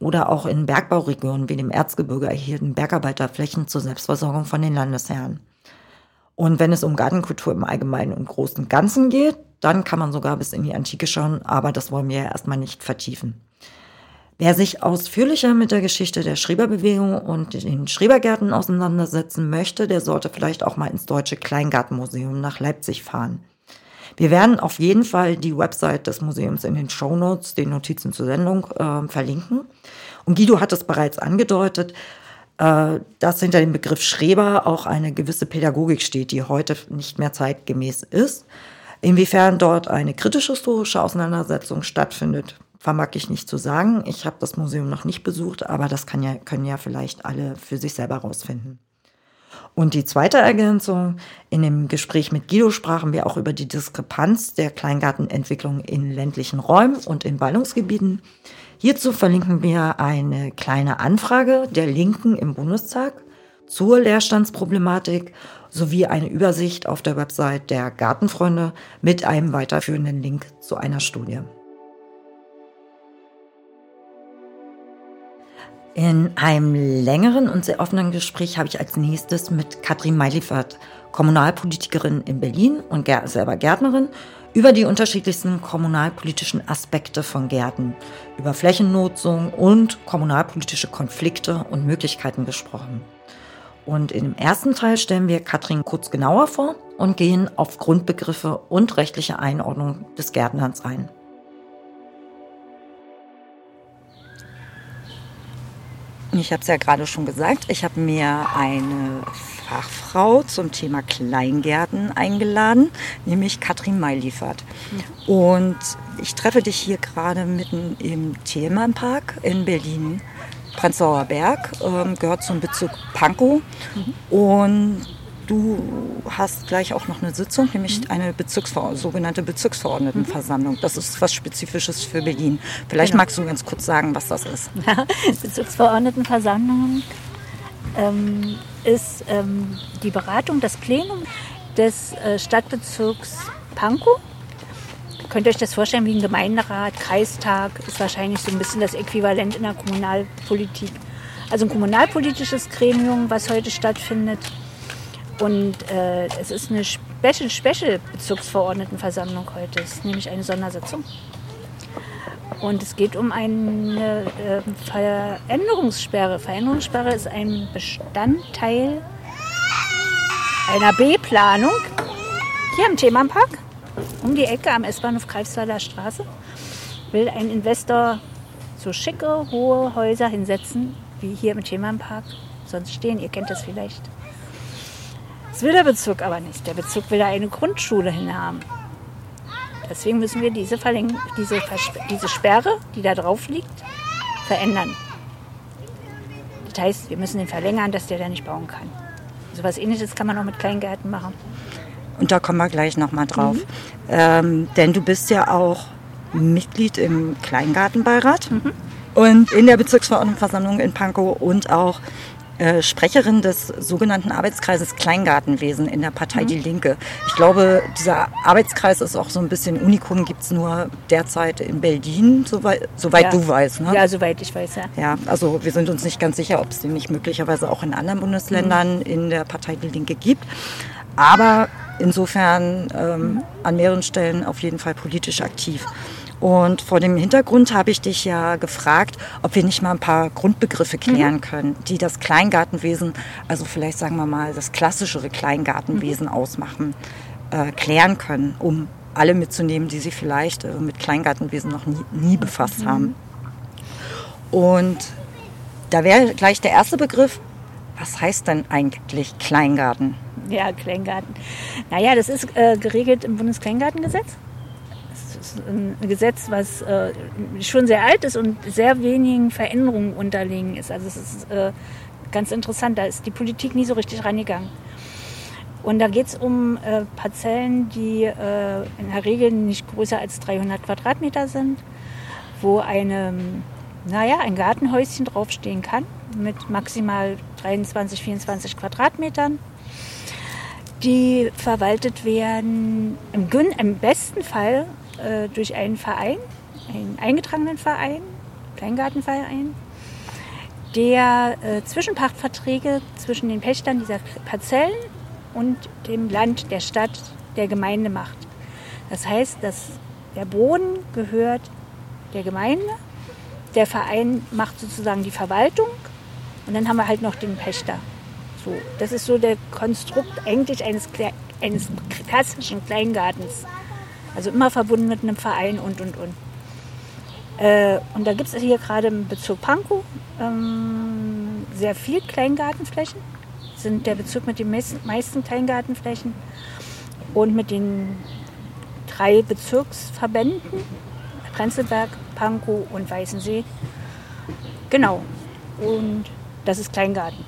Oder auch in Bergbauregionen wie dem Erzgebirge erhielten Bergarbeiter Flächen zur Selbstversorgung von den Landesherren. Und wenn es um Gartenkultur im Allgemeinen und Großen Ganzen geht, dann kann man sogar bis in die Antike schauen, aber das wollen wir ja erstmal nicht vertiefen. Wer sich ausführlicher mit der Geschichte der Schreberbewegung und den Schrebergärten auseinandersetzen möchte, der sollte vielleicht auch mal ins Deutsche Kleingartenmuseum nach Leipzig fahren. Wir werden auf jeden Fall die Website des Museums in den Show Notes, den Notizen zur Sendung, äh, verlinken. Und Guido hat es bereits angedeutet, äh, dass hinter dem Begriff Schreber auch eine gewisse Pädagogik steht, die heute nicht mehr zeitgemäß ist. Inwiefern dort eine kritisch-historische Auseinandersetzung stattfindet, vermag ich nicht zu sagen. Ich habe das Museum noch nicht besucht, aber das ja, können ja vielleicht alle für sich selber rausfinden. Und die zweite Ergänzung, in dem Gespräch mit Guido sprachen wir auch über die Diskrepanz der Kleingartenentwicklung in ländlichen Räumen und in Ballungsgebieten. Hierzu verlinken wir eine kleine Anfrage der Linken im Bundestag zur Leerstandsproblematik sowie eine Übersicht auf der Website der Gartenfreunde mit einem weiterführenden Link zu einer Studie. In einem längeren und sehr offenen Gespräch habe ich als nächstes mit Katrin Meilifert, Kommunalpolitikerin in Berlin und selber Gärtnerin, über die unterschiedlichsten kommunalpolitischen Aspekte von Gärten, über Flächennutzung und kommunalpolitische Konflikte und Möglichkeiten gesprochen. Und in dem ersten Teil stellen wir Katrin kurz genauer vor und gehen auf Grundbegriffe und rechtliche Einordnung des Gärtnerns ein. Ich habe es ja gerade schon gesagt, ich habe mir eine Fachfrau zum Thema Kleingärten eingeladen, nämlich Katrin Meiliefert. Mhm. Und ich treffe dich hier gerade mitten im Themenpark in Berlin. Prenzlauer Berg ähm, gehört zum Bezirk Pankow. Mhm. Und du hast gleich auch noch eine Sitzung, nämlich mhm. eine Bezirksver sogenannte Bezirksverordnetenversammlung. Das ist was Spezifisches für Berlin. Vielleicht genau. magst du ganz kurz sagen, was das ist. Bezirksverordnetenversammlung ähm, ist ähm, die Beratung, das Plenum des äh, Stadtbezirks Pankow. Könnt ihr euch das vorstellen wie ein Gemeinderat, Kreistag, ist wahrscheinlich so ein bisschen das Äquivalent in der Kommunalpolitik. Also ein kommunalpolitisches Gremium, was heute stattfindet. Und äh, es ist eine Special, Special Bezirksverordnetenversammlung heute. Es ist nämlich eine Sondersitzung. Und es geht um eine äh, Veränderungssperre. Veränderungssperre ist ein Bestandteil einer B-Planung hier im Themenpark, um die Ecke am S-Bahnhof Greifswalder Straße. Will ein Investor so schicke, hohe Häuser hinsetzen, wie hier im Themenpark sonst stehen. Ihr kennt das vielleicht. Das will der Bezirk aber nicht. Der Bezirk will da eine Grundschule hinhaben. Deswegen müssen wir diese, Verläng diese, diese Sperre, die da drauf liegt, verändern. Das heißt, wir müssen den verlängern, dass der da nicht bauen kann. So was ähnliches kann man auch mit Kleingärten machen. Und da kommen wir gleich nochmal drauf. Ähm, denn du bist ja auch Mitglied im Kleingartenbeirat und in der Bezirksverordnetenversammlung in Pankow und auch äh, Sprecherin des sogenannten Arbeitskreises Kleingartenwesen in der Partei Die Linke. Ich glaube, dieser Arbeitskreis ist auch so ein bisschen Unikum, gibt es nur derzeit in Berlin, soweit, soweit Ja. du weißt. Ne? Ja, soweit ich weiß, ja. Ja, also wir sind uns nicht ganz sicher, ob es den nicht möglicherweise auch in anderen Bundesländern in der Partei Die Linke gibt. Aber insofern ähm, an mehreren Stellen auf jeden Fall politisch aktiv. Und vor dem Hintergrund habe ich dich ja gefragt, ob wir nicht mal ein paar Grundbegriffe klären können, die das Kleingartenwesen, also vielleicht sagen wir mal das klassischere Kleingartenwesen ausmachen, äh, klären können, um alle mitzunehmen, die sich vielleicht äh, mit Kleingartenwesen noch nie, nie befasst haben. Und da wäre gleich der erste Begriff, was heißt denn eigentlich Kleingarten? Ja, Kleingarten. Naja, das ist äh, geregelt im Bundeskleingartengesetz. Ein Gesetz, was äh, schon sehr alt ist und sehr wenigen Veränderungen unterlegen ist. Also es ist äh, ganz interessant, da ist die Politik nie so richtig rangegangen. Und da geht es um äh, Parzellen, die äh, in der Regel nicht größer als 300 Quadratmeter sind, wo eine, naja, ein Gartenhäuschen draufstehen kann mit maximal 23, 24 Quadratmetern die verwaltet werden im, im besten Fall äh, durch einen Verein, einen eingetragenen Verein, Kleingartenverein, der äh, Zwischenpachtverträge zwischen den Pächtern dieser Parzellen und dem Land, der Stadt, der Gemeinde macht. Das heißt, dass der Boden gehört der Gemeinde, der Verein macht sozusagen die Verwaltung und dann haben wir halt noch den Pächter. So, das ist so der Konstrukt eigentlich eines, eines klassischen Kleingartens. Also immer verbunden mit einem Verein und, und, und. Äh, und da gibt es hier gerade im Bezirk Pankow ähm, sehr viel Kleingartenflächen. Sind der Bezirk mit den meisten, meisten Kleingartenflächen. Und mit den drei Bezirksverbänden, Prenzlberg, Pankow und Weißensee. Genau. Und das ist Kleingarten.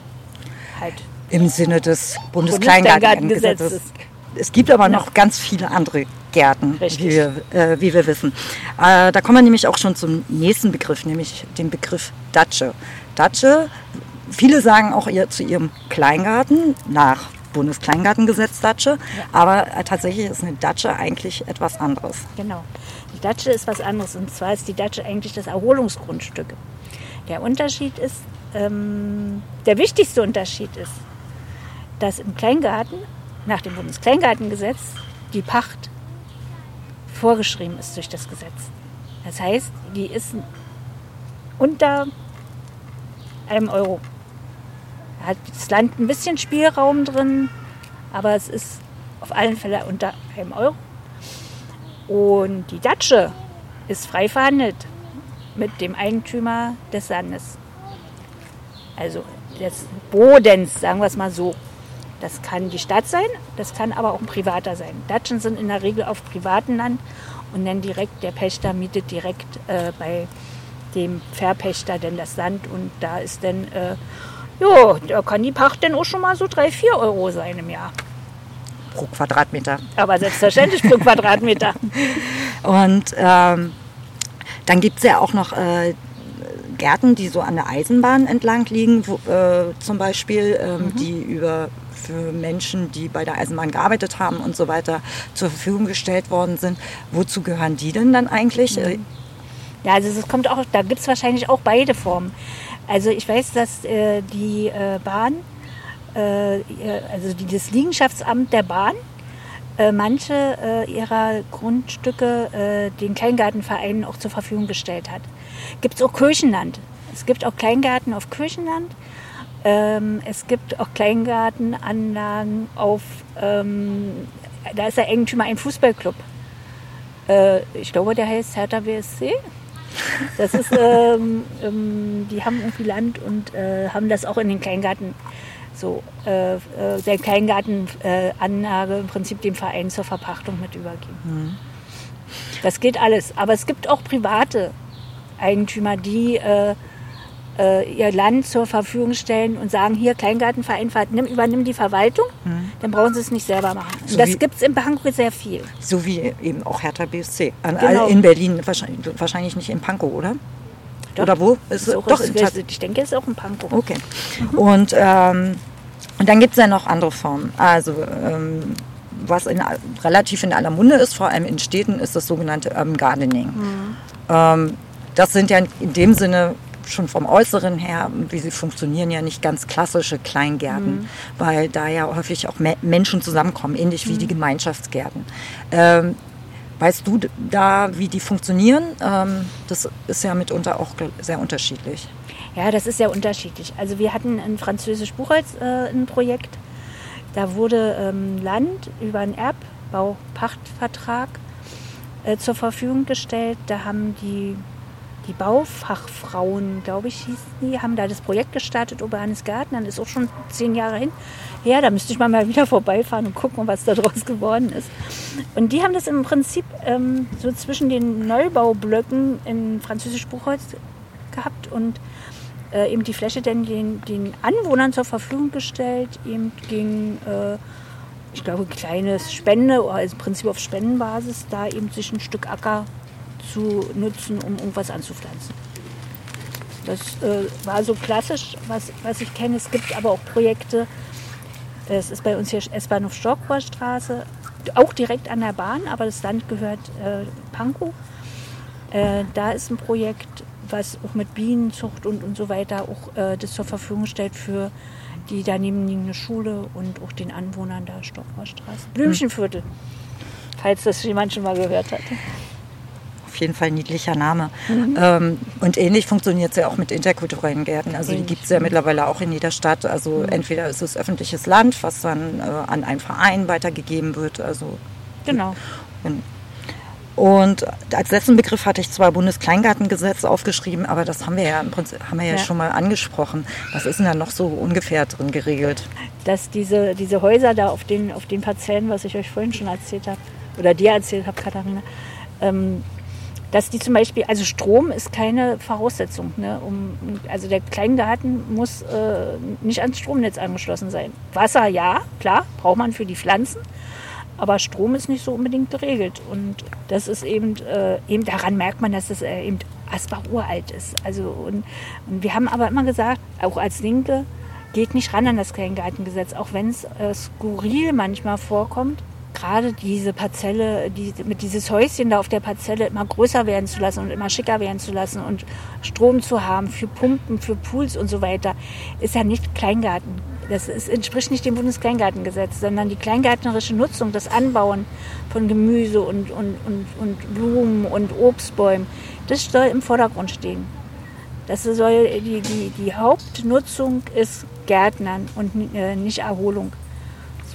Halt. Im Sinne des Bundeskleingartengesetzes. Bundeskleingartengesetzes. Es gibt aber noch ganz viele andere Gärten, wie wir, äh, wie wir wissen. Äh, da kommen wir nämlich auch schon zum nächsten Begriff, nämlich den Begriff Datsche. Datsche, viele sagen auch ihr, zu ihrem Kleingarten nach Bundeskleingartengesetz Datsche, aber äh, tatsächlich ist eine Datsche eigentlich etwas anderes. Genau. Die Datsche ist was anderes. Und zwar ist die Datsche eigentlich das Erholungsgrundstück. Der Unterschied ist, ähm, der wichtigste Unterschied ist, dass im Kleingarten nach dem Bundeskleingartengesetz die Pacht vorgeschrieben ist durch das Gesetz. Das heißt, die ist unter einem Euro. Da hat das Land ein bisschen Spielraum drin, aber es ist auf allen Fällen unter einem Euro. Und die Datsche ist frei verhandelt mit dem Eigentümer des Sandes. Also des Bodens, sagen wir es mal so. Das kann die Stadt sein, das kann aber auch ein privater sein. Datschen sind in der Regel auf privatem Land und dann direkt, der Pächter mietet direkt äh, bei dem Verpächter denn das Land und da ist dann, äh, jo, da kann die Pacht dann auch schon mal so 3, 4 Euro sein im Jahr. Pro Quadratmeter. Aber selbstverständlich pro Quadratmeter. Und ähm, dann gibt es ja auch noch äh, Gärten, die so an der Eisenbahn entlang liegen, wo, äh, zum Beispiel, ähm, die über für Menschen, die bei der Eisenbahn gearbeitet haben und so weiter zur Verfügung gestellt worden sind. Wozu gehören die denn dann eigentlich? Äh, Ja, also es kommt auch, da gibt es wahrscheinlich auch beide Formen. Also ich weiß, dass äh, die äh, Bahn, äh, ihr- also die, das Liegenschaftsamt der Bahn, äh, manche äh, ihrer Grundstücke äh, den Kleingartenvereinen auch zur Verfügung gestellt hat. Gibt es auch Kirchenland. Es gibt auch Kleingärten auf Kirchenland. Ähm, es gibt auch Kleingartenanlagen auf, ähm, da ist der Eigentümer ein Fußballclub. Äh, ich glaube, der heißt Hertha BSC. Das ist, ähm, ähm, die haben irgendwie Land und äh, haben das auch in den Kleingarten, so äh, äh, der Kleingartenanlage äh, im Prinzip dem Verein zur Verpachtung mit übergeben. Das geht alles. Aber es gibt auch private Eigentümer, die äh, ihr Land zur Verfügung stellen und sagen, hier Kleingartenverein, nimm, übernimm die Verwaltung, mhm. dann brauchen sie es nicht selber machen. So das gibt es in Pankow sehr viel. So wie eben auch Hertha BSC. An, genau. In Berlin wahrscheinlich, wahrscheinlich nicht in Pankow, oder? Doch, oder wo? Ist es, doch, ist, ich denke, es ist auch in Pankow. Okay. Mhm. Und, ähm, und dann gibt es ja noch andere Formen. Also ähm, was in, relativ in aller Munde ist, vor allem in Städten, ist das sogenannte Urban Gardening. Mhm. Ähm, das sind ja in dem Sinne schon vom Äußeren her, wie sie funktionieren, ja nicht ganz klassische Kleingärten, mhm. weil da ja häufig auch Menschen zusammenkommen, ähnlich wie mhm. die Gemeinschaftsgärten. Ähm, weißt du da, wie die funktionieren? Ähm, das ist ja mitunter auch sehr unterschiedlich. Ja, das ist sehr unterschiedlich. Also wir hatten in Französisch Buchholz äh, ein Projekt, da wurde ähm, Land über einen Erbbaupachtvertrag äh, zur Verfügung gestellt. Da haben die die Baufachfrauen, glaube ich, hießen die, haben da das Projekt gestartet, Urbanes Garten. Dann ist auch schon zehn Jahre hin. Ja, da müsste ich mal, mal wieder vorbeifahren und gucken, was da draus geworden ist. Und die haben das im Prinzip ähm, so zwischen den Neubaublöcken in Französisch Buchholz gehabt und äh, eben die Fläche dann den, den Anwohnern zur Verfügung gestellt, eben gegen, äh, ich glaube, kleines Spende, also im Prinzip auf Spendenbasis, da eben sich ein Stück Acker zu nutzen, um irgendwas anzupflanzen. Das äh, war so klassisch, was, was ich kenne. Es gibt aber auch Projekte, es ist bei uns hier S-Bahnhof Stockrohrstraße, auch direkt an der Bahn, aber das Land gehört äh, Pankow. Äh, da ist ein Projekt, was auch mit Bienenzucht und, und so weiter auch äh, das zur Verfügung stellt für die daneben liegende Schule und auch den Anwohnern der Stockrohrstraße. Blümchenviertel, falls das jemand schon mal gehört hat auf jeden Fall ein niedlicher Name. Mhm. Ähm, und ähnlich funktioniert es ja auch mit interkulturellen Gärten. Also die gibt es ja mittlerweile auch in jeder Stadt. Also mhm. entweder ist es öffentliches Land, was dann äh, an einen Verein weitergegeben wird. Also genau. Und, und als letzten Begriff hatte ich zwar Bundeskleingartengesetz aufgeschrieben, aber das haben wir ja im Prinzip haben wir ja, ja, schon mal angesprochen. Was ist denn da noch so ungefähr drin geregelt? Dass diese, diese Häuser da auf den, auf den Parzellen, was ich euch vorhin schon erzählt habe, oder dir erzählt habe, Katharina, ähm, dass die zum Beispiel, also Strom ist keine Voraussetzung. Ne, um, also der Kleingarten muss äh, nicht ans Stromnetz angeschlossen sein. Wasser ja, klar, braucht man für die Pflanzen. Aber Strom ist nicht so unbedingt geregelt. Und das ist eben, äh, eben daran merkt man, dass es äh, eben Asbach uralt ist. Also, und, und wir haben aber immer gesagt, auch als Linke, geht nicht ran an das Kleingartengesetz, auch wenn es äh, skurril manchmal vorkommt gerade diese Parzelle, die, mit dieses Häuschen da auf der Parzelle immer größer werden zu lassen und immer schicker werden zu lassen und Strom zu haben für Pumpen, für Pools und so weiter, ist ja nicht Kleingarten. Das ist, entspricht nicht dem Bundeskleingartengesetz, sondern die kleingärtnerische Nutzung, das Anbauen von Gemüse und, und, und, und Blumen und Obstbäumen, das soll im Vordergrund stehen. Das soll die, die, die Hauptnutzung ist Gärtnern und äh, nicht Erholung.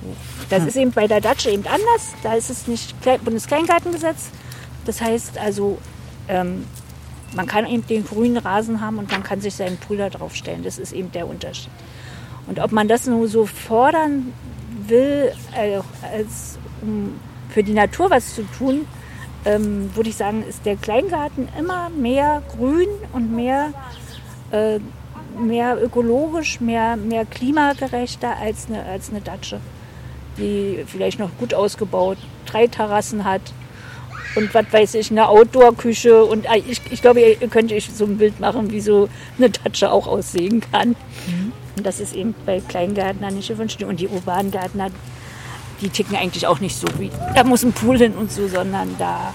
So. Das hm. ist eben bei der Datsche eben anders. Da ist es nicht Bundeskleingartengesetz. Das heißt also, ähm, man kann eben den grünen Rasen haben und man kann sich seinen Pool da drauf stellen. Das ist eben der Unterschied. Und ob man das nur so fordern will, äh, als, um für die Natur was zu tun, ähm, würde ich sagen, ist der Kleingarten immer mehr grün und mehr, äh, mehr ökologisch, mehr, mehr klimagerechter als eine, als eine Datsche die vielleicht noch gut ausgebaut, drei Terrassen hat und was weiß ich, eine Outdoor-Küche. Und äh, ich, ich glaube, ihr könnt euch so ein Bild machen, wie so eine Tatsche auch aussehen kann. Mhm. Und das ist eben bei Kleingärtnern nicht gewünscht. Und die urbanen Gärtner, die ticken eigentlich auch nicht so wie, da muss ein Pool hin und so, sondern da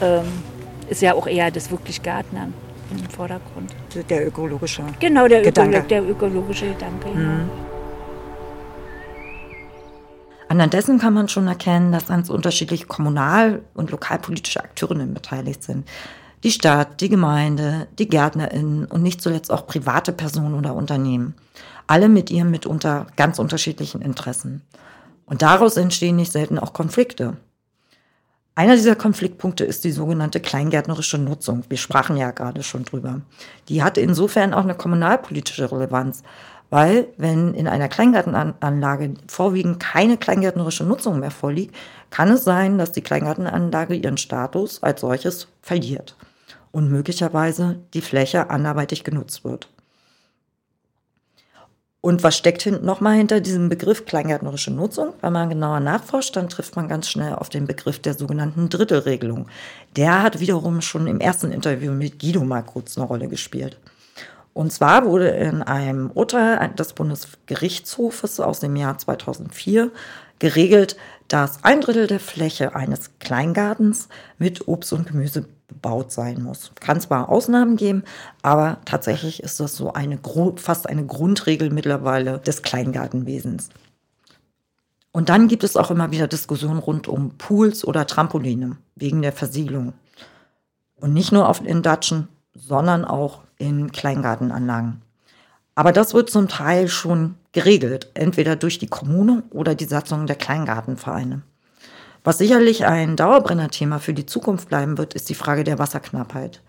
ähm, ist ja auch eher das wirklich Gärtnern im Vordergrund. Der ökologische Genau, der, Gedanke. Ökolo der ökologische Gedanke. Mhm. Ja. Anhand dessen kann man schon erkennen, dass ganz unterschiedliche kommunal- und lokalpolitische Akteurinnen beteiligt sind. Die Stadt, die Gemeinde, die GärtnerInnen und nicht zuletzt auch private Personen oder Unternehmen. Alle mit ihren mitunter ganz unterschiedlichen Interessen. Und daraus entstehen nicht selten auch Konflikte. Einer dieser Konfliktpunkte ist die sogenannte kleingärtnerische Nutzung. Wir sprachen ja gerade schon drüber. Die hat insofern auch eine kommunalpolitische Relevanz, Weil wenn in einer Kleingartenanlage vorwiegend keine kleingärtnerische Nutzung mehr vorliegt, kann es sein, dass die Kleingartenanlage ihren Status als solches verliert und möglicherweise die Fläche anderweitig genutzt wird. Und was steckt nochmal hinter diesem Begriff kleingärtnerische Nutzung? Wenn man genauer nachforscht, dann trifft man ganz schnell auf den Begriff der sogenannten Drittelregelung. Der hat wiederum schon im ersten Interview mit Guido mal kurz eine Rolle gespielt. Und zwar wurde in einem Urteil des Bundesgerichtshofes aus dem Jahr 2004 geregelt, dass ein Drittel der Fläche eines Kleingartens mit Obst und Gemüse bebaut sein muss. Kann zwar Ausnahmen geben, aber tatsächlich ist das so eine fast eine Grundregel mittlerweile des Kleingartenwesens. Und dann gibt es auch immer wieder Diskussionen rund um Pools oder Trampoline wegen der Versiegelung. Und nicht nur auf in Datschen, sondern auch in Kleingartenanlagen. Aber das wird zum Teil schon geregelt, entweder durch die Kommune oder die Satzung der Kleingartenvereine. Was sicherlich ein Dauerbrennerthema für die Zukunft bleiben wird, ist die Frage der Wasserknappheit.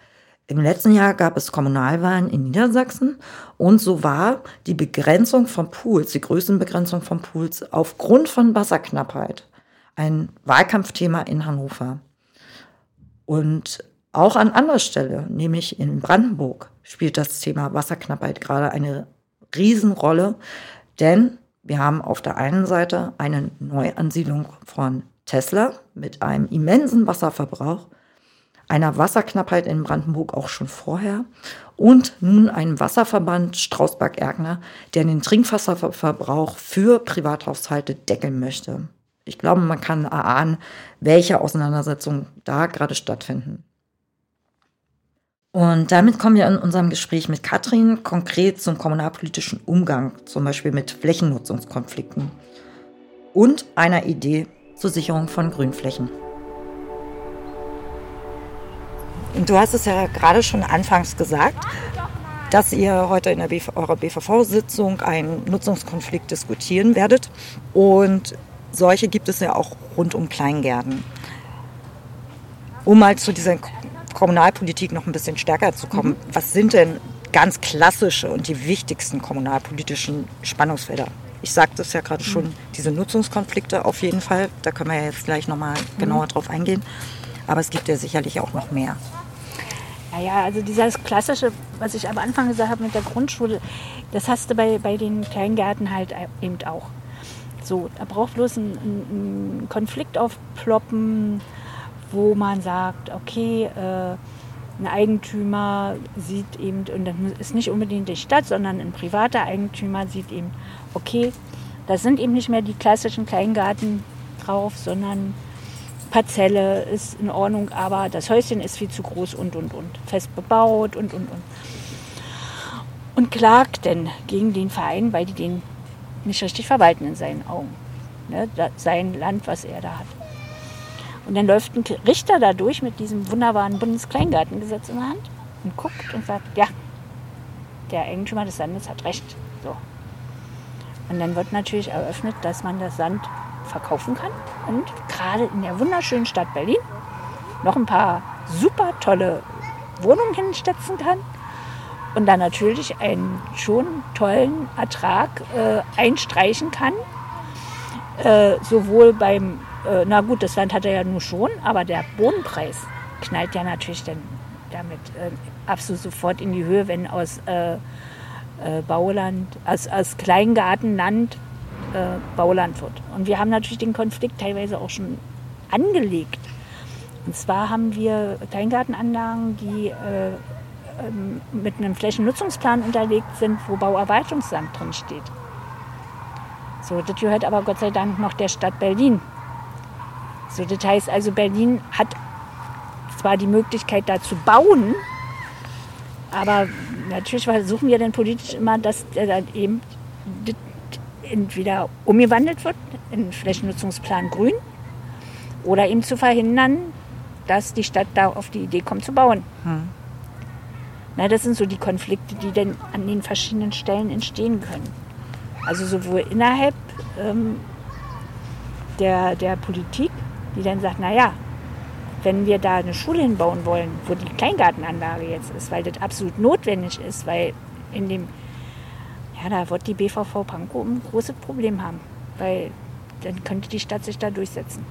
Im letzten Jahr gab es Kommunalwahlen in Niedersachsen und so war die Begrenzung von Pools, die Größenbegrenzung von Pools aufgrund von Wasserknappheit ein Wahlkampfthema in Hannover. Und auch an anderer Stelle, nämlich in Brandenburg, spielt das Thema Wasserknappheit gerade eine Riesenrolle, denn wir haben auf der einen Seite eine Neuansiedlung von Tesla mit einem immensen Wasserverbrauch, einer Wasserknappheit in Brandenburg auch schon vorher und nun einen Wasserverband Strausberg-Erkner, der den Trinkwasserverbrauch für Privathaushalte deckeln möchte. Ich glaube, man kann erahnen, welche Auseinandersetzungen da gerade stattfinden. Und damit kommen wir in unserem Gespräch mit Katrin konkret zum kommunalpolitischen Umgang, zum Beispiel mit Flächennutzungskonflikten und einer Idee zur Sicherung von Grünflächen. Du hast es ja gerade schon anfangs gesagt, dass ihr heute in der BV, eurer BVV-Sitzung einen Nutzungskonflikt diskutieren werdet. Und solche gibt es ja auch rund um Kleingärten. Um mal zu dieser Kommunalpolitik noch ein bisschen stärker zu kommen, mhm. was sind denn ganz klassische und die wichtigsten kommunalpolitischen Spannungsfelder? Ich sagte es ja gerade schon, mhm. diese Nutzungskonflikte auf jeden Fall. Da können wir ja jetzt gleich nochmal mhm. genauer drauf eingehen. Aber es gibt ja sicherlich auch noch mehr. Naja, also dieses klassische, was ich am Anfang gesagt habe mit der Grundschule, das hast du bei, bei den Kleingärten halt eben auch. So, da braucht bloß ein, ein, Konflikt aufploppen, wo man sagt, okay, äh, ein Eigentümer sieht eben, und das ist nicht unbedingt die Stadt, sondern ein privater Eigentümer sieht eben, okay, da sind eben nicht mehr die klassischen Kleingarten drauf, sondern Parzelle ist in Ordnung, aber das Häuschen ist viel zu groß und und und. Fest bebaut und und und. Und klagt denn gegen den Verein, weil die den nicht richtig verwalten in seinen Augen. Ne? sein Land, was er da hat. Und dann läuft ein Richter da durch mit diesem wunderbaren Bundeskleingartengesetz in der Hand und guckt und sagt, ja, der Eigentümer des Landes hat recht. So. Und dann wird natürlich eröffnet, dass man das Sand verkaufen kann und gerade in der wunderschönen Stadt Berlin noch ein paar super tolle Wohnungen hinsetzen kann und dann natürlich einen schon tollen Ertrag äh, einstreichen kann, äh, sowohl beim äh, na gut, das Land hat er ja nur schon, aber der Bodenpreis knallt ja natürlich dann damit äh, absolut sofort in die Höhe, wenn aus äh, äh Bauland, aus, aus Kleingartenland äh, Bauland wird. Und wir haben natürlich den Konflikt teilweise auch schon angelegt. Und zwar haben wir Kleingartenanlagen, die äh, ähm, mit einem Flächennutzungsplan unterlegt sind, wo Bauerweiterungsland drin steht. So, das gehört aber Gott sei Dank noch der Stadt Berlin. So, das heißt also, Berlin hat zwar die Möglichkeit, da zu bauen, aber natürlich versuchen wir dann politisch immer, dass der dann eben entweder umgewandelt wird in Flächennutzungsplan Grün oder eben zu verhindern, dass die Stadt da auf die Idee kommt zu bauen. Hm. Na, das sind so die Konflikte, die dann an den verschiedenen Stellen entstehen können. Also sowohl innerhalb ähm, der, der Politik die dann sagt, naja, wenn wir da eine Schule hinbauen wollen, wo die Kleingartenanlage jetzt ist, weil das absolut notwendig ist, weil in dem Ja, da wird die BVV Pankow ein großes Problem haben, weil dann könnte die Stadt sich da durchsetzen.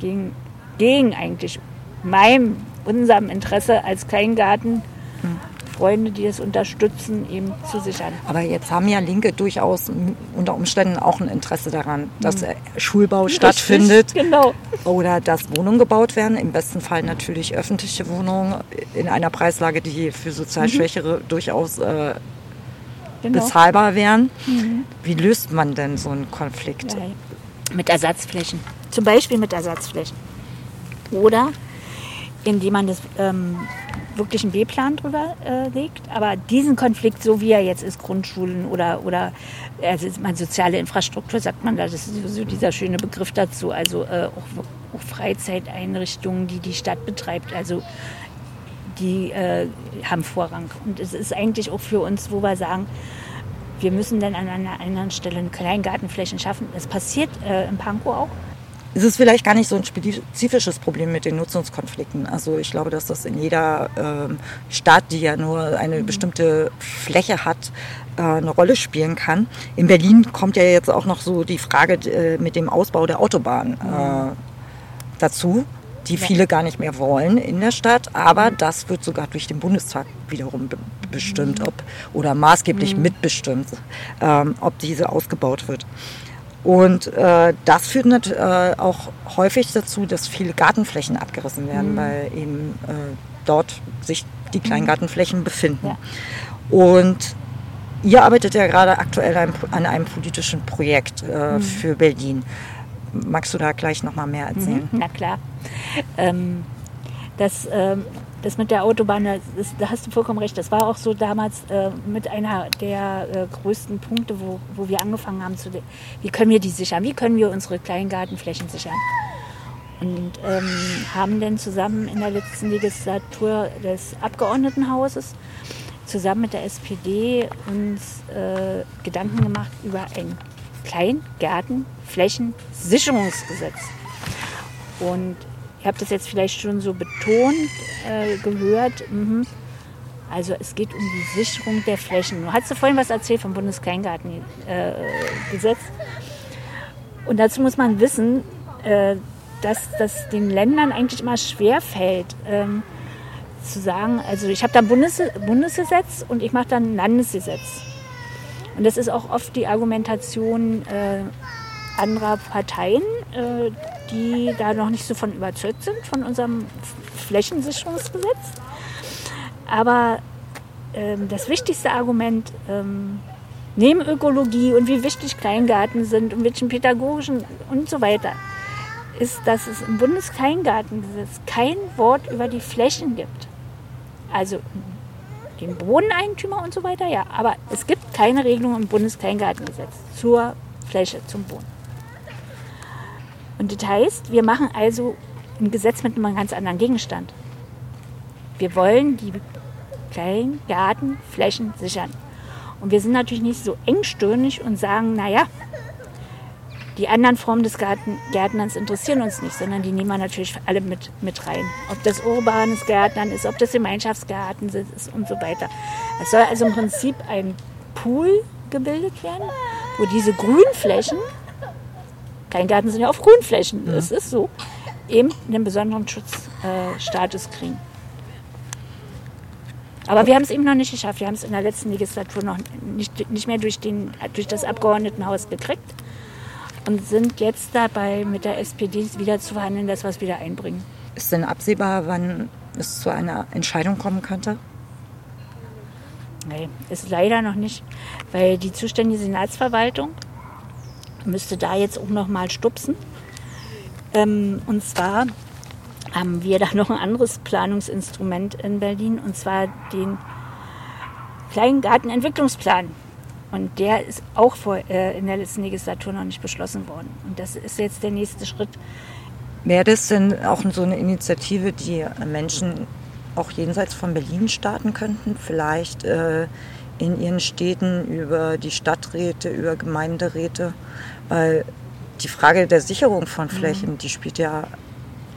Gegen, gegen eigentlich meinem, unserem Interesse als Kleingarten. Freunde, die es unterstützen, eben zu sichern. Aber jetzt haben ja Linke durchaus unter Umständen auch ein Interesse daran, dass äh, Schulbau Richtig, stattfindet genau. oder dass Wohnungen gebaut werden. Im besten Fall natürlich öffentliche Wohnungen in einer Preislage, die für sozial mhm. Schwächere durchaus äh, genau. bezahlbar wären. Mhm. Wie löst man denn so einen Konflikt? Ja, mit Ersatzflächen. Zum Beispiel mit Ersatzflächen. Oder indem man das ähm, wirklich einen B-Plan drüber äh, legt. Aber diesen Konflikt, so wie er jetzt ist, Grundschulen oder, oder also man, soziale Infrastruktur, sagt man da, das ist so dieser schöne Begriff dazu, also äh, auch, auch, Freizeiteinrichtungen, die die Stadt betreibt, also die äh, haben Vorrang. Und es ist eigentlich auch für uns, wo wir sagen, wir müssen dann an einer anderen Stelle Kleingartenflächen schaffen. Das passiert äh, in Pankow auch es ist vielleicht gar nicht so ein spezifisches Problem mit den Nutzungskonflikten. Also ich glaube, dass das in jeder ähm, Stadt, die ja nur eine bestimmte Fläche hat, äh, eine Rolle spielen kann. In Berlin kommt ja jetzt auch noch so die Frage äh, mit dem Ausbau der Autobahn äh, dazu die viele gar nicht mehr wollen in der Stadt, aber das wird sogar durch den Bundestag wiederum be bestimmt, ob oder maßgeblich mhm. mitbestimmt, ähm, ob diese ausgebaut wird. Und äh, das führt äh, auch häufig dazu, dass viele Gartenflächen abgerissen werden, mhm. weil eben äh, dort sich die Kleingartenflächen befinden. Ja. Und ihr arbeitet ja gerade aktuell an einem politischen Projekt äh, mhm. für Berlin. Magst du da gleich noch mal mehr erzählen? Mhm, na klar. Ähm, das ähm, das mit der Autobahn, das, da hast du vollkommen recht. Das war auch so damals äh, mit einer der äh, größten Punkte, wo, wo wir angefangen haben zu, wie können wir die sichern? Wie können wir unsere Kleingartenflächen sichern? Und ähm, haben dann zusammen in der letzten Legislatur des Abgeordnetenhauses zusammen mit der SPD uns äh, Gedanken gemacht über ein Kleingärtenflächensicherungsgesetz. Und Ihr habt das jetzt vielleicht schon so betont äh, gehört. Mhm. Also es geht um die Sicherung der Flächen. Du hast vorhin was erzählt vom Bundeskleingartengesetz. Äh, Und dazu muss man wissen, äh, dass das den Ländern eigentlich immer schwer fällt, ähm, zu sagen, also ich habe da Bundes Bundesgesetz und ich mache dann Landesgesetz. Und das ist auch oft die Argumentation äh, anderer Parteien, äh, die da noch nicht so von überzeugt sind, von unserem Flächensicherungsgesetz. Aber ähm, das wichtigste Argument ähm, neben Ökologie und wie wichtig Kleingarten sind und welchen pädagogischen und so weiter, ist, dass es im Bundeskleingartengesetz kein Wort über die Flächen gibt. Also den Bodeneigentümer und so weiter, ja. Aber es gibt keine Regelung im Bundeskleingartengesetz zur Fläche, zum Boden. Und das heißt, wir machen also ein Gesetz mit einem ganz anderen Gegenstand. Wir wollen die kleinen Gartenflächen sichern. Und wir sind natürlich nicht so engstirnig und sagen, naja, die anderen Formen des Garten, Gärtnerns interessieren uns nicht, sondern die nehmen wir natürlich alle mit, mit rein. Ob das urbanes Gärtnern ist, ob das Gemeinschaftsgarten ist und so weiter. Es soll also im Prinzip ein Pool gebildet werden, wo diese Grünflächen Kleingarten sind ja auf Grünflächen, ja. das ist so, eben einen besonderen Schutzstatus äh, kriegen. Aber wir haben es eben noch nicht geschafft. Wir haben es in der letzten Legislatur noch nicht, nicht mehr durch, den, durch das Abgeordnetenhaus gekriegt und sind jetzt dabei, mit der SPD wieder zu verhandeln, dass wir es wieder einbringen. Ist denn absehbar, wann es zu einer Entscheidung kommen könnte? Nein, ist leider noch nicht, weil die zuständige Senatsverwaltung müsste da jetzt auch noch mal stupsen. Ähm, und zwar haben wir da noch ein anderes Planungsinstrument in Berlin, und zwar den Kleingartenentwicklungsplan. Und der ist auch vor, äh, in der letzten Legislatur noch nicht beschlossen worden. Und das ist jetzt der nächste Schritt. Wäre das denn auch so eine Initiative, die Menschen auch jenseits von Berlin starten könnten? Vielleicht äh, in ihren Städten über die Stadträte, über Gemeinderäte, weil die Frage der Sicherung von mhm. Flächen, mhm. die spielt ja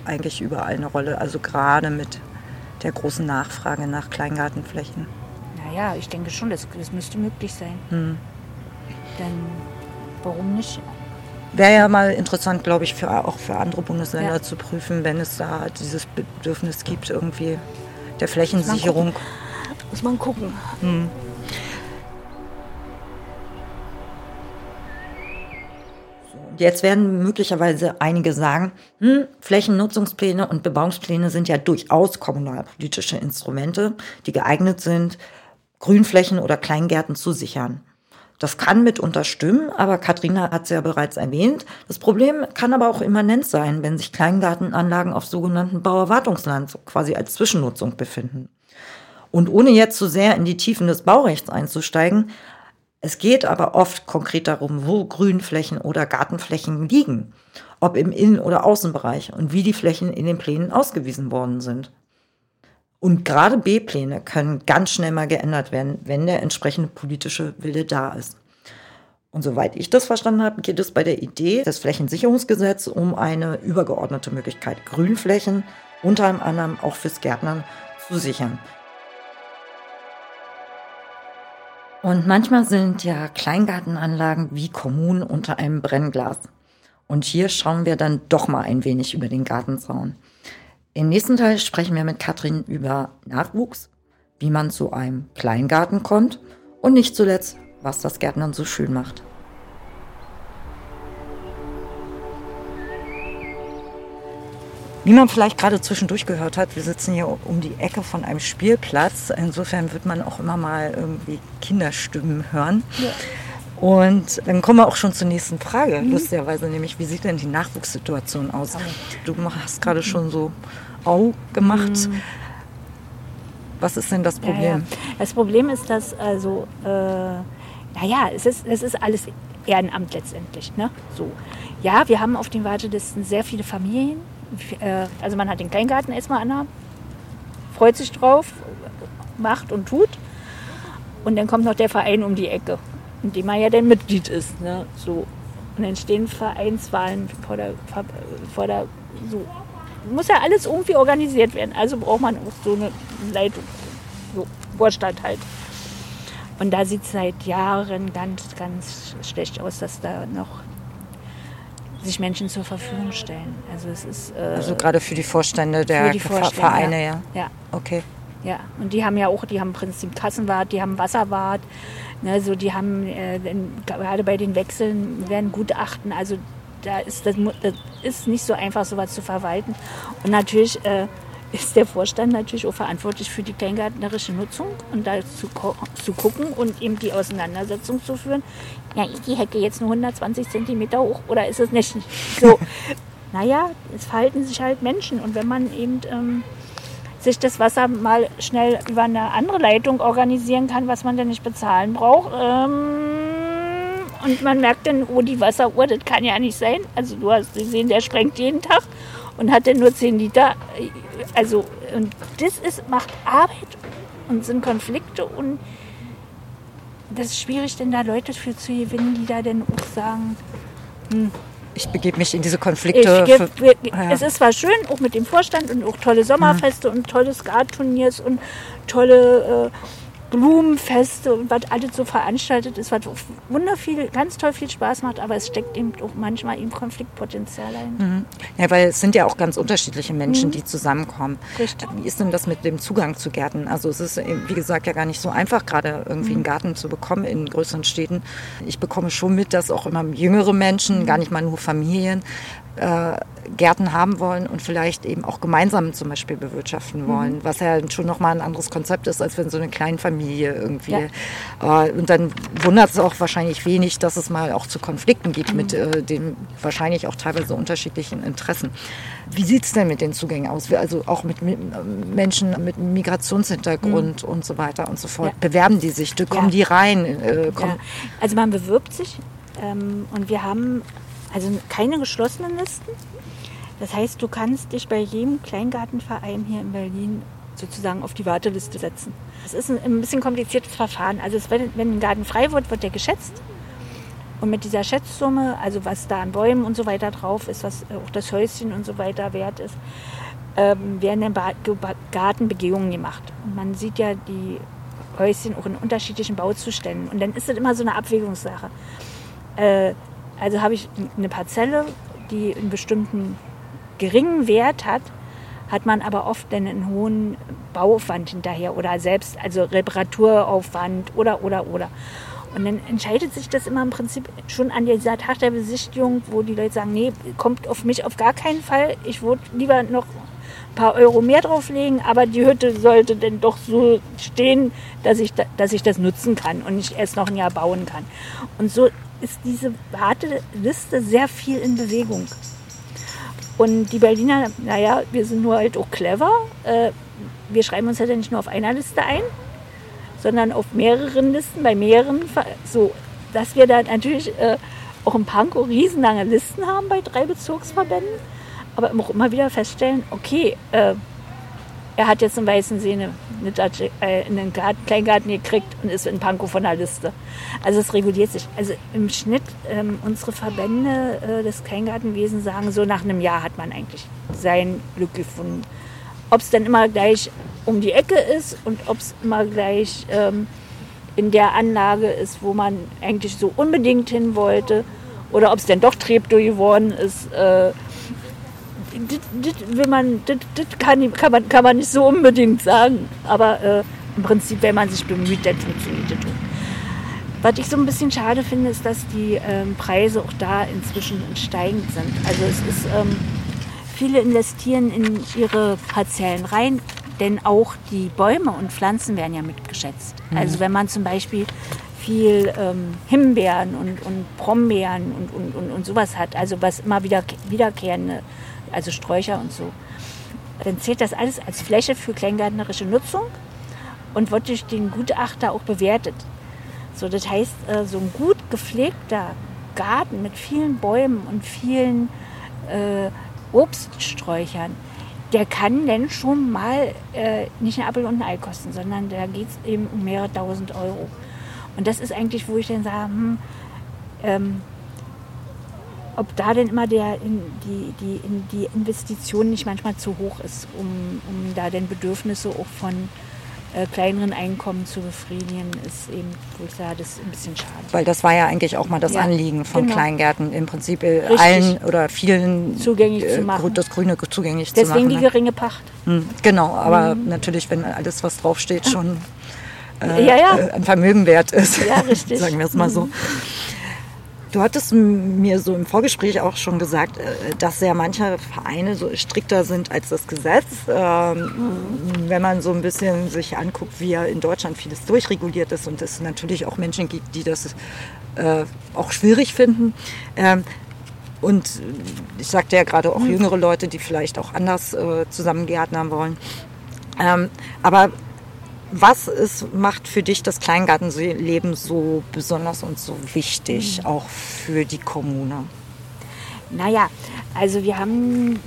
eigentlich überall eine Rolle, also gerade mit der großen Nachfrage nach Kleingartenflächen. naja, ich denke schon, das, das müsste möglich sein. Hm. Dann warum nicht? Wäre ja mal interessant, glaube ich, für, auch für andere Bundesländer Ja. zu prüfen, wenn es da dieses Bedürfnis gibt, irgendwie der Flächensicherung. Muss man gucken. Und Jetzt werden möglicherweise einige sagen, hm, Flächennutzungspläne und Bebauungspläne sind ja durchaus kommunalpolitische Instrumente, die geeignet sind, Grünflächen oder Kleingärten zu sichern. Das kann mitunter stimmen, aber Katrina hat es ja bereits erwähnt. Das Problem kann aber auch immanent sein, wenn sich Kleingartenanlagen auf sogenannten Bauerwartungsland quasi als Zwischennutzung befinden. Und ohne jetzt zu sehr in die Tiefen des Baurechts einzusteigen, es geht aber oft konkret darum, wo Grünflächen oder Gartenflächen liegen, ob im Innen- oder Außenbereich und wie die Flächen in den Plänen ausgewiesen worden sind. Und gerade B-Pläne können ganz schnell mal geändert werden, wenn der entsprechende politische Wille da ist. Und soweit ich das verstanden habe, geht es bei der Idee des Flächensicherungsgesetzes um eine übergeordnete Möglichkeit, Grünflächen unter anderem auch fürs Gärtnern zu sichern. Und manchmal sind ja Kleingartenanlagen wie Kommunen unter einem Brennglas. Und hier schauen wir dann doch mal ein wenig über den Gartenzaun. Im nächsten Teil sprechen wir mit Katrin über Nachwuchs, wie man zu einem Kleingarten kommt und nicht zuletzt, was das Gärtnern so schön macht. Wie man vielleicht gerade zwischendurch gehört hat, wir sitzen hier um die Ecke von einem Spielplatz. Insofern wird man auch immer mal irgendwie Kinderstimmen hören. Und dann kommen wir auch schon zur nächsten Frage, lustigerweise, nämlich, wie sieht denn die Nachwuchssituation aus? Du hast gerade schon so Au gemacht. Was ist denn das Ja, ja. Problem? Das Problem ist, dass also, äh, naja, es ist, es ist alles Ehrenamt letztendlich. Ne? So. Ja, wir haben auf den Wartelisten sehr viele Familien. Äh, also man hat den Kleingarten erstmal an, freut sich drauf, macht und tut. Und dann kommt noch der Verein um die Ecke, in dem man ja dann Mitglied ist. Ne? So. Und dann stehen Vereinswahlen vor der, vor der so. Muss ja alles irgendwie organisiert werden. Also braucht man auch so eine Leitung, so Vorstand halt. Und da sieht es seit Jahren ganz, ganz schlecht aus, dass da noch sich Menschen zur Verfügung stellen. Also es ist äh, Also gerade für die Vorstände der die Vorstände, Vereine, ja. ja. Okay. Ja, und die haben ja auch, die haben im Prinzip Kassenwart, die haben Wasserwart, ne, so die haben äh, gerade bei den Wechseln werden Gutachten, also da ist das, das ist nicht so einfach, sowas zu verwalten. Und natürlich äh, ist der Vorstand natürlich auch verantwortlich für die kleingärtnerische Nutzung und da zu, zu gucken und eben die Auseinandersetzung zu führen. Ja, ist die Hecke jetzt nur 120 Zentimeter hoch oder ist es nicht? So, naja, es verhalten sich halt Menschen und wenn man eben ähm, sich das Wasser mal schnell über eine andere Leitung organisieren kann, was man denn nicht bezahlen braucht. Ähm, und man merkt dann, oh, die Wasseruhr, das kann ja nicht sein. Also du hast gesehen, der sprengt jeden Tag und hat dann nur 10 Liter. Also, und das ist, macht Arbeit und sind Konflikte und das ist schwierig, denn da Leute für zu gewinnen, die da dann auch sagen, Ich begebe mich in diese Konflikte. geb, für- ja. Es ist zwar schön, auch mit dem Vorstand und auch tolle Sommerfeste und tolle Skaturniers und tolle äh, Blumenfeste und was alles so veranstaltet ist, was wunderviel, ganz toll viel Spaß macht, aber es steckt eben auch manchmal eben Konfliktpotenzial ein. Ja, weil es sind ja auch ganz unterschiedliche Menschen, die zusammenkommen. Mhm. Richtig. Wie ist denn das mit dem Zugang zu Gärten? Also es ist, eben, wie gesagt, ja gar nicht so einfach, gerade irgendwie Mhm. einen Garten zu bekommen in größeren Städten. Ich bekomme schon mit, dass auch immer jüngere Menschen, Mhm. gar nicht mal nur Familien, äh, Gärten haben wollen und vielleicht eben auch gemeinsam zum Beispiel bewirtschaften wollen, Mhm. was ja schon nochmal ein anderes Konzept ist, als wenn so eine Kleinfamilie irgendwie. Äh, und dann wundert es auch wahrscheinlich wenig, dass es mal auch zu Konflikten gibt mit Mhm. äh, den wahrscheinlich auch teilweise unterschiedlichen Interessen. Wie sieht es denn mit den Zugängen aus? Also auch mit, mit ähm, Menschen mit Migrationshintergrund und so weiter und so fort. Mhm. Ja. Bewerben die sich? Kommen Ja. die rein? Äh, kommen, Ja. Also man bewirbt sich ähm, und wir haben also keine geschlossenen Listen. Das heißt, du kannst dich bei jedem Kleingartenverein hier in Berlin sozusagen auf die Warteliste setzen. Es ist ein, ein bisschen kompliziertes Verfahren. Also es, wenn, wenn ein Garten frei wird, wird der geschätzt. Und mit dieser Schätzsumme, also was da an Bäumen und so weiter drauf ist, was auch das Häuschen und so weiter wert ist, ähm, werden dann Gartenbegehungen gemacht. Und man sieht ja die Häuschen auch in unterschiedlichen Bauzuständen. Und dann ist das immer so eine Abwägungssache. Äh, also habe ich eine Parzelle, die einen bestimmten geringen Wert hat, hat man aber oft einen hohen Bauaufwand hinterher oder selbst, also Reparaturaufwand oder, oder, oder. Und dann entscheidet sich das immer im Prinzip schon an dieser Tag der Besichtigung, wo die Leute sagen, nee, kommt auf mich auf gar keinen Fall. Ich würde lieber noch ein paar Euro mehr drauflegen, aber die Hütte sollte dann doch so stehen, dass ich, dass ich das nutzen kann und nicht erst noch ein Jahr bauen kann. Und so ist diese Warteliste sehr viel in Bewegung. Und die Berliner, naja, wir sind nur halt auch clever. Äh, wir schreiben uns ja nicht nur auf einer Liste ein, sondern auf mehreren Listen, bei mehreren, so, dass wir da natürlich äh, auch in Pankow riesenlange Listen haben bei drei Bezirksverbänden, aber auch immer wieder feststellen, okay, äh, er hat jetzt im Weißen See eine, eine, äh, einen Garten, Kleingarten gekriegt und ist in Pankow von der Liste. Also es reguliert sich. Also im Schnitt, ähm, unsere Verbände äh, des Kleingartenwesens sagen, so nach einem Jahr hat man eigentlich sein Glück gefunden. Ob es dann immer gleich um die Ecke ist und ob es immer gleich ähm, in der Anlage ist, wo man eigentlich so unbedingt hin wollte, oder ob es dann doch Treptow geworden ist, äh, das, man, das, das kann, kann, man, kann man nicht so unbedingt sagen. Aber äh, im Prinzip, wenn man sich bemüht, dann funktioniert das. Was ich so ein bisschen schade finde, ist, dass die ähm, Preise auch da inzwischen steigend sind. Also es ist, ähm, viele investieren in ihre Parzellen rein, denn auch die Bäume und Pflanzen werden ja mitgeschätzt. Mhm. Also wenn man zum Beispiel viel ähm, Himbeeren und, und Brombeeren und, und, und, und sowas hat, also was immer wieder wiederkehrende also Sträucher und so. Dann zählt das alles als Fläche für kleingärtnerische Nutzung und wird durch den Gutachter auch bewertet. So, das heißt, äh, so ein gut gepflegter Garten mit vielen Bäumen und vielen äh, Obststräuchern, der kann dann schon mal äh, nicht ein Apfel und ein Ei kosten, sondern da geht es eben um mehrere tausend Euro. Und das ist eigentlich, wo ich dann sage, hm, ähm, ob da denn immer der, die, die, die Investition nicht manchmal zu hoch ist, um, um da denn Bedürfnisse auch von äh, kleineren Einkommen zu befriedigen, ist eben, wo ich sage, das ist ein bisschen schade. Weil das war ja eigentlich auch mal das ja, Anliegen von genau. Kleingärten, im Prinzip äh, Richtig. allen oder vielen zugänglich äh, zu machen. das Grüne zugänglich Deswegen zu machen. Deswegen die ne? geringe Pacht. Hm, genau, aber mhm. natürlich, wenn alles, was draufsteht, schon äh, ja, ja. Äh, ein Vermögen wert ist. Ja, richtig. Sagen wir es mal so. Du hattest mir so im Vorgespräch auch schon gesagt, äh, dass sehr manche Vereine so strikter sind als das Gesetz. Ähm. Wenn man so ein bisschen sich anguckt, wie ja in Deutschland vieles durchreguliert ist und es natürlich auch Menschen gibt, die das äh, auch schwierig finden. Ähm, und ich sagte ja gerade auch mhm. jüngere Leute, die vielleicht auch anders äh, zusammengärtnern wollen. Ähm, aber was ist, macht für dich das Kleingartenleben so besonders und so wichtig, mhm. auch für die Kommune? Naja, also wir haben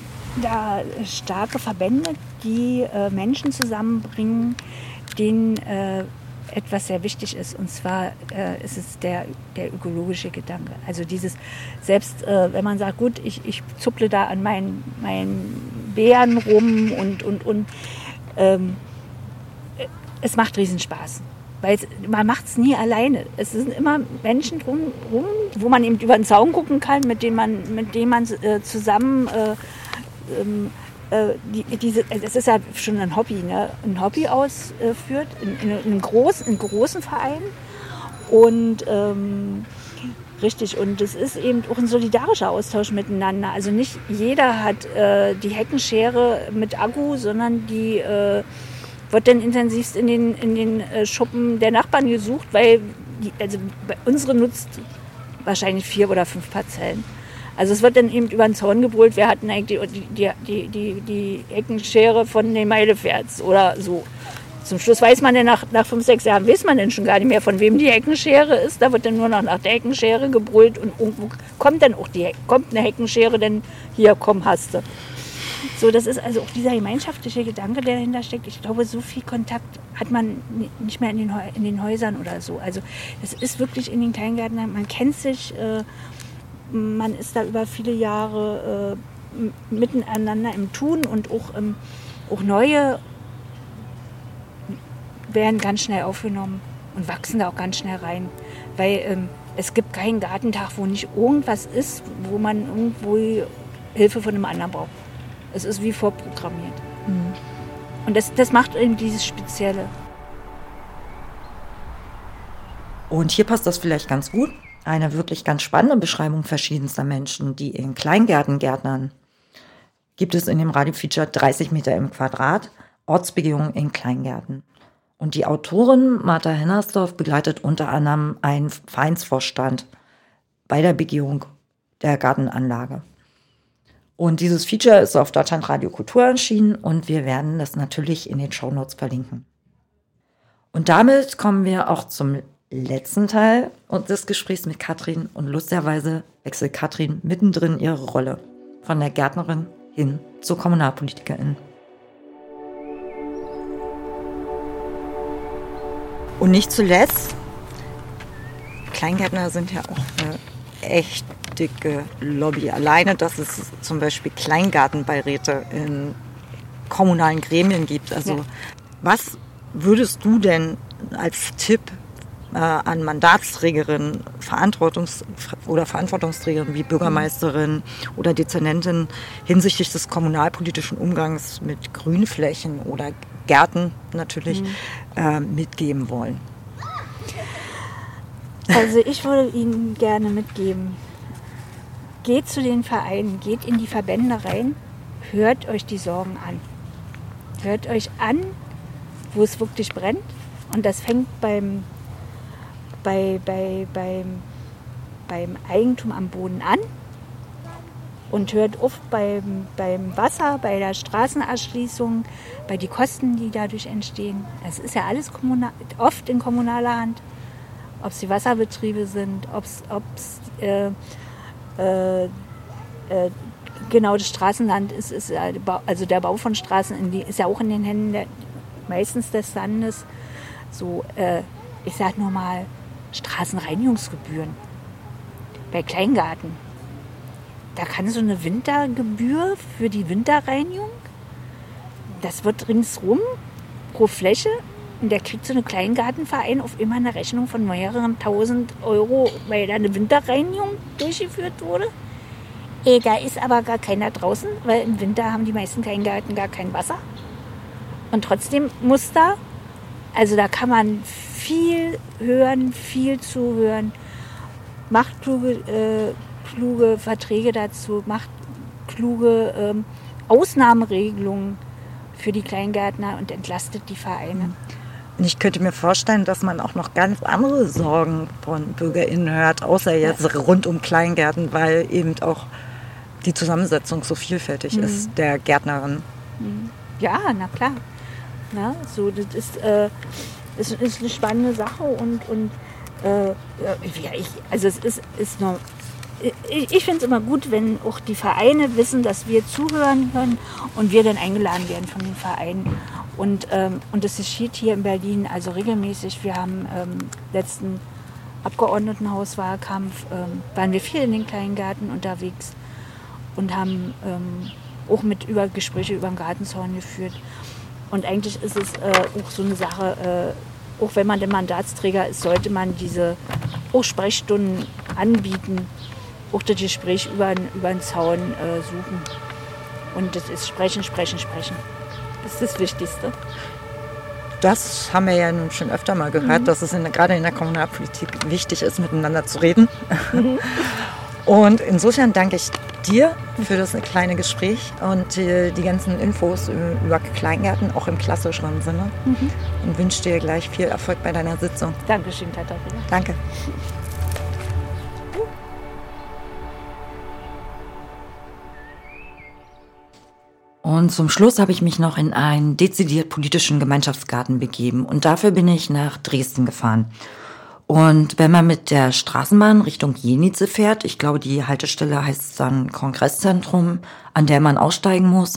da starke Verbände, die äh, Menschen zusammenbringen, denen äh, etwas sehr wichtig ist. Und zwar äh, ist es der, der ökologische Gedanke. Also dieses, selbst äh, wenn man sagt, gut, ich, ich zupple da an meinen, meinen Beeren rum und, und, und ähm, es macht Riesenspaß. Weil man macht es nie alleine. Es sind immer Menschen drumherum, wo man eben über den Zaun gucken kann, mit denen man, mit denen man äh, zusammen äh, ähm, äh, die, diese, es ist ja schon ein Hobby, ne? ein Hobby ausführt, in, in, in, einem großen, großen Verein. Und ähm, richtig, und es ist eben auch ein solidarischer Austausch miteinander. Also nicht jeder hat äh, die Heckenschere mit Akku, sondern die äh, wird dann intensivst in den, in den äh, Schuppen der Nachbarn gesucht, weil die, also unsere nutzt wahrscheinlich vier oder fünf Parzellen. Also es wird dann eben über den Zaun gebrüllt, wer hat denn eigentlich die, die, die, die Eckenschere von den Meileferts oder so. Zum Schluss weiß man dann nach, nach fünf, sechs Jahren, weiß man denn schon gar nicht mehr, von wem die Heckenschere ist. Da wird dann nur noch nach der Heckenschere gebrüllt und irgendwo kommt dann auch die, kommt eine Heckenschere, denn hier, komm, hast du. So, das ist also auch dieser gemeinschaftliche Gedanke, der dahinter steckt. Ich glaube, so viel Kontakt hat man nicht mehr in den, in den Häusern oder so. Also es ist wirklich in den Kleingärten, man kennt sich, äh, man ist da über viele Jahre äh, miteinander im Tun und auch, ähm, auch neue werden ganz schnell aufgenommen und wachsen da auch ganz schnell rein. Weil ähm, es gibt keinen Gartentag, wo nicht irgendwas ist, wo man irgendwo Hilfe von einem anderen braucht. Es ist wie vorprogrammiert. Mhm. Und das, das macht eben dieses Spezielle. Und hier passt das vielleicht ganz gut. Eine wirklich ganz spannende Beschreibung verschiedenster Menschen, die in Kleingärten gärtnern. Gibt es in dem Radiofeature 30 Meter im Quadrat, Ortsbegehungen in Kleingärten. Und die Autorin Martha Hennersdorf begleitet unter anderem einen Vereinsvorstand bei der Begehung der Gartenanlage. Und dieses Feature ist auf Deutschland Radio Kultur erschienen und wir werden das natürlich in den Show Notes verlinken. Und damit kommen wir auch zum letzten Teil des Gesprächs mit Katrin und lustigerweise wechselt Katrin mittendrin ihre Rolle von der Gärtnerin hin zur Kommunalpolitikerin. Und nicht zuletzt, Kleingärtner sind ja auch eine echt dicke Lobby. Alleine, dass es zum Beispiel Kleingartenbeiräte in kommunalen Gremien gibt. Also ja. was würdest du denn als Tipp äh, an Mandatsträgerinnen Verantwortungs oder Verantwortungsträgerinnen wie Bürgermeisterin oder Dezernentin hinsichtlich des kommunalpolitischen Umgangs mit Grünflächen oder Gärten natürlich mhm. äh, mitgeben wollen? Also ich würde Ihnen gerne mitgeben, geht zu den Vereinen, geht in die Verbände rein, hört euch die Sorgen an. Hört euch an, wo es wirklich brennt. Und das fängt beim, bei, bei, beim, beim Eigentum am Boden an und hört oft beim, beim Wasser, bei der Straßenerschließung, bei den Kosten, die dadurch entstehen. Es ist ja alles kommunal, oft in kommunaler Hand ob es die Wasserbetriebe sind, ob es äh, äh, äh, genau das Straßenland ist, ist also der Bau von Straßen die, ist ja auch in den Händen der, meistens des Landes. So, äh, ich sag nur mal Straßenreinigungsgebühren bei Kleingarten. Da kann so eine Wintergebühr für die Winterreinigung, das wird ringsrum pro Fläche und der kriegt so einen Kleingartenverein auf immer eine Rechnung von mehreren tausend Euro, weil da eine Winterreinigung durchgeführt wurde. Ey, da ist aber gar keiner draußen, weil im Winter haben die meisten Kleingärten gar kein Wasser. Und trotzdem muss da, also da kann man viel hören, viel zuhören, macht kluge, äh, kluge Verträge dazu, macht kluge ähm, Ausnahmeregelungen für die Kleingärtner und entlastet die Vereine. Und ich könnte mir vorstellen, dass man auch noch ganz andere Sorgen von BürgerInnen hört, außer jetzt rund um Kleingärten, weil eben auch die Zusammensetzung so vielfältig mhm. ist der Gärtnerin. Mhm. Ja, na klar. Na, so, das ist, äh, ist, ist eine spannende Sache und, und äh, ja, ich, also es ist, ist noch, ich, finde es immer gut, wenn auch die Vereine wissen, dass wir zuhören können und wir dann eingeladen werden von den Vereinen. Und, ähm, und das geschieht hier in Berlin also regelmäßig. Wir haben ähm, letzten Abgeordnetenhauswahlkampf, ähm, waren wir viel in den Kleingärten unterwegs und haben ähm, auch mit über Gespräche über den Gartenzaun geführt. Und eigentlich ist es äh, auch so eine Sache, äh, auch wenn man der Mandatsträger ist, sollte man diese auch Sprechstunden anbieten, auch das Gespräch über, über den Zaun äh, suchen. Und das ist Sprechen, Sprechen, Sprechen. Das ist das Wichtigste. Das haben wir ja nun schon öfter mal gehört, mhm. dass es in, gerade in der Kommunalpolitik wichtig ist, miteinander zu reden. Mhm. Und insofern danke ich dir für das kleine Gespräch und die, die ganzen Infos über Kleingärten, auch im klassischeren Sinne. Mhm. Und wünsche dir gleich viel Erfolg bei deiner Sitzung. Dankeschön, Katharina. Danke. Und zum Schluss habe ich mich noch in einen dezidiert politischen Gemeinschaftsgarten begeben und dafür bin ich nach Dresden gefahren. Und wenn man mit der Straßenbahn Richtung Jenice fährt, ich glaube, die Haltestelle heißt dann Kongresszentrum, an der man aussteigen muss,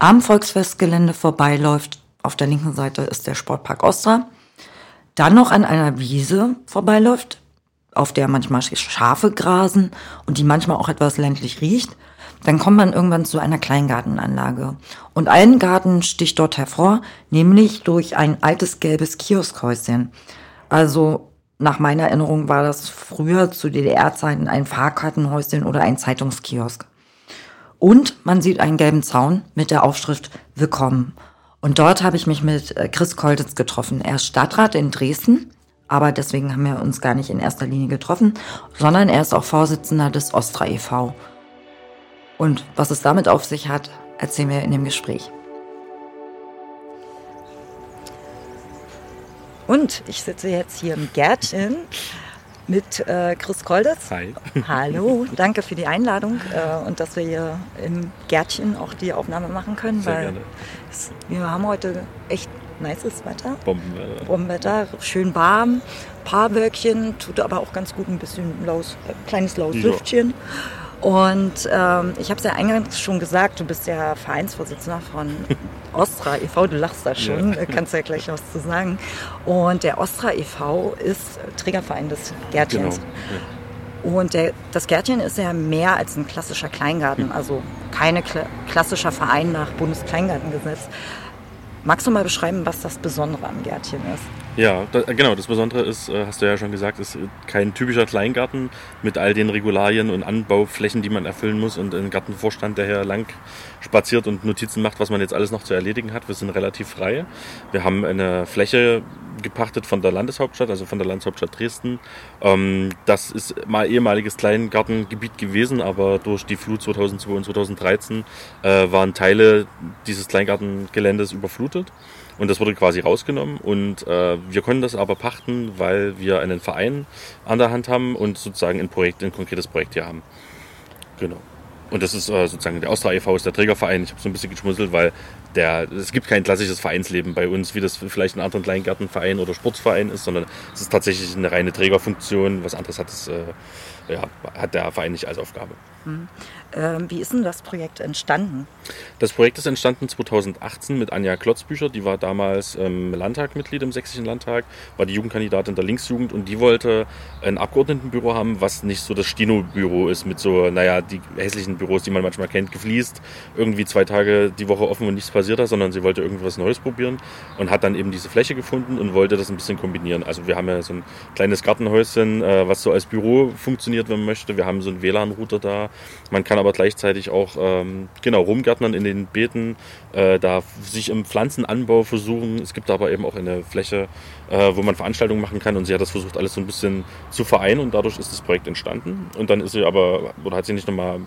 am Volksfestgelände vorbeiläuft, auf der linken Seite ist der Sportpark Ostra, dann noch an einer Wiese vorbeiläuft, auf der manchmal Schafe grasen und die manchmal auch etwas ländlich riecht, dann kommt man irgendwann zu einer Kleingartenanlage. Und ein Garten sticht dort hervor, nämlich durch ein altes gelbes Kioskhäuschen. Also nach meiner Erinnerung war das früher zu DDR-Zeiten ein Fahrkartenhäuschen oder ein Zeitungskiosk. Und man sieht einen gelben Zaun mit der Aufschrift Willkommen. Und dort habe ich mich mit äh, Chris Kolditz getroffen. Er ist Stadtrat in Dresden, aber deswegen haben wir uns gar nicht in erster Linie getroffen, sondern er ist auch Vorsitzender des Ostra e.V. Und was es damit auf sich hat, erzählen wir in dem Gespräch. Und ich sitze jetzt hier im Gärtchen mit äh, Chris Kolders. Hi. Hallo, danke für die Einladung äh, und dass wir hier im Gärtchen auch die Aufnahme machen können. Sehr weil gerne. Es, wir haben heute echt nices Wetter. Bombenwetter. Bombenwetter, schön warm, paar Wölkchen, tut aber auch ganz gut ein bisschen laus, äh, kleines laues Ja. Lüftchen. Und ähm, ich habe es ja eingangs schon gesagt, du bist ja Vereinsvorsitzender von Ostra e.V., du lachst da schon, Ja. äh, kannst ja gleich was zu sagen. Und der Ostra e.V. ist Trägerverein des Genau. Gärtchens. Und der, das Gärtchen ist ja mehr als ein klassischer Kleingarten, also keine kla klassischer Verein nach Bundeskleingartengesetz. Magst du mal beschreiben, was das Besondere am Gärtchen ist? Ja, da, genau. Das Besondere ist, äh, hast du ja schon gesagt, ist kein typischer Kleingarten mit all den Regularien und Anbauflächen, die man erfüllen muss und ein Gartenvorstand, der hier lang spaziert und Notizen macht, was man jetzt alles noch zu erledigen hat. Wir sind relativ frei. Wir haben eine Fläche gepachtet von der Landeshauptstadt, also von der Landeshauptstadt Dresden. Ähm, das ist mal ehemaliges Kleingartengebiet gewesen, aber durch die Flut 2002 und 2013 äh, waren Teile dieses Kleingartengeländes überflutet. Und das wurde quasi rausgenommen und äh, wir können das aber pachten, weil wir einen Verein an der Hand haben und sozusagen ein Projekt, ein konkretes Projekt hier haben. Genau. Und das ist äh, sozusagen der Austria e.V. ist der Trägerverein. Ich habe so ein bisschen geschmunzelt, weil der, es gibt kein klassisches Vereinsleben bei uns, wie das vielleicht ein anderer Kleingartenverein oder Sportverein ist, sondern es ist tatsächlich eine reine Trägerfunktion. Was anderes hat, es, äh, ja, hat der Verein nicht als Aufgabe. Ähm, wie ist denn das Projekt entstanden? Das Projekt ist entstanden 2018 mit Anja Klotzbücher. Die war damals im Landtag Mitglied im Sächsischen Landtag, war die Jugendkandidatin der Linksjugend und die wollte ein Abgeordnetenbüro haben, was nicht so das Stino-Büro ist mit so, naja, die hässlichen Büros, die man manchmal kennt, gefliest, irgendwie zwei Tage die Woche offen und nichts passiert da, sondern sie wollte irgendwas Neues probieren und hat dann eben diese Fläche gefunden und wollte das ein bisschen kombinieren. Also wir haben ja so ein kleines Gartenhäuschen, äh, was so als Büro funktioniert, wenn man möchte. Wir haben so einen WLAN-Router da. Man kann aber gleichzeitig auch ähm, genau rumgärtnern in den Beeten, äh, da sich im Pflanzenanbau versuchen. Es gibt aber eben auch eine Fläche, äh, wo man Veranstaltungen machen kann und sie hat das versucht, alles so ein bisschen zu vereinen und dadurch ist das Projekt entstanden. Und dann ist sie aber, oder hat sie nicht nochmal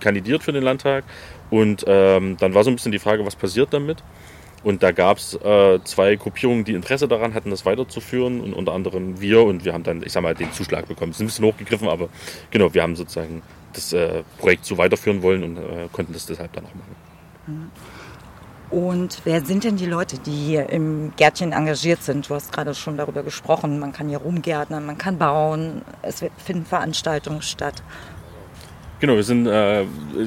kandidiert für den Landtag und ähm, dann war so ein bisschen die Frage, was passiert damit? Und da gab es äh, zwei Gruppierungen, die Interesse daran hatten, das weiterzuführen und unter anderem wir und wir haben dann, ich sag mal, den Zuschlag bekommen. Es ist ein bisschen hochgegriffen, aber genau, wir haben sozusagen das äh, Projekt so weiterführen wollen und äh, konnten das deshalb dann auch machen. Und wer sind denn die Leute, die hier im Gärtchen engagiert sind? Du hast gerade schon darüber gesprochen. Man kann hier rumgärtnern, man kann bauen, es finden Veranstaltungen statt. Genau, wir sind äh,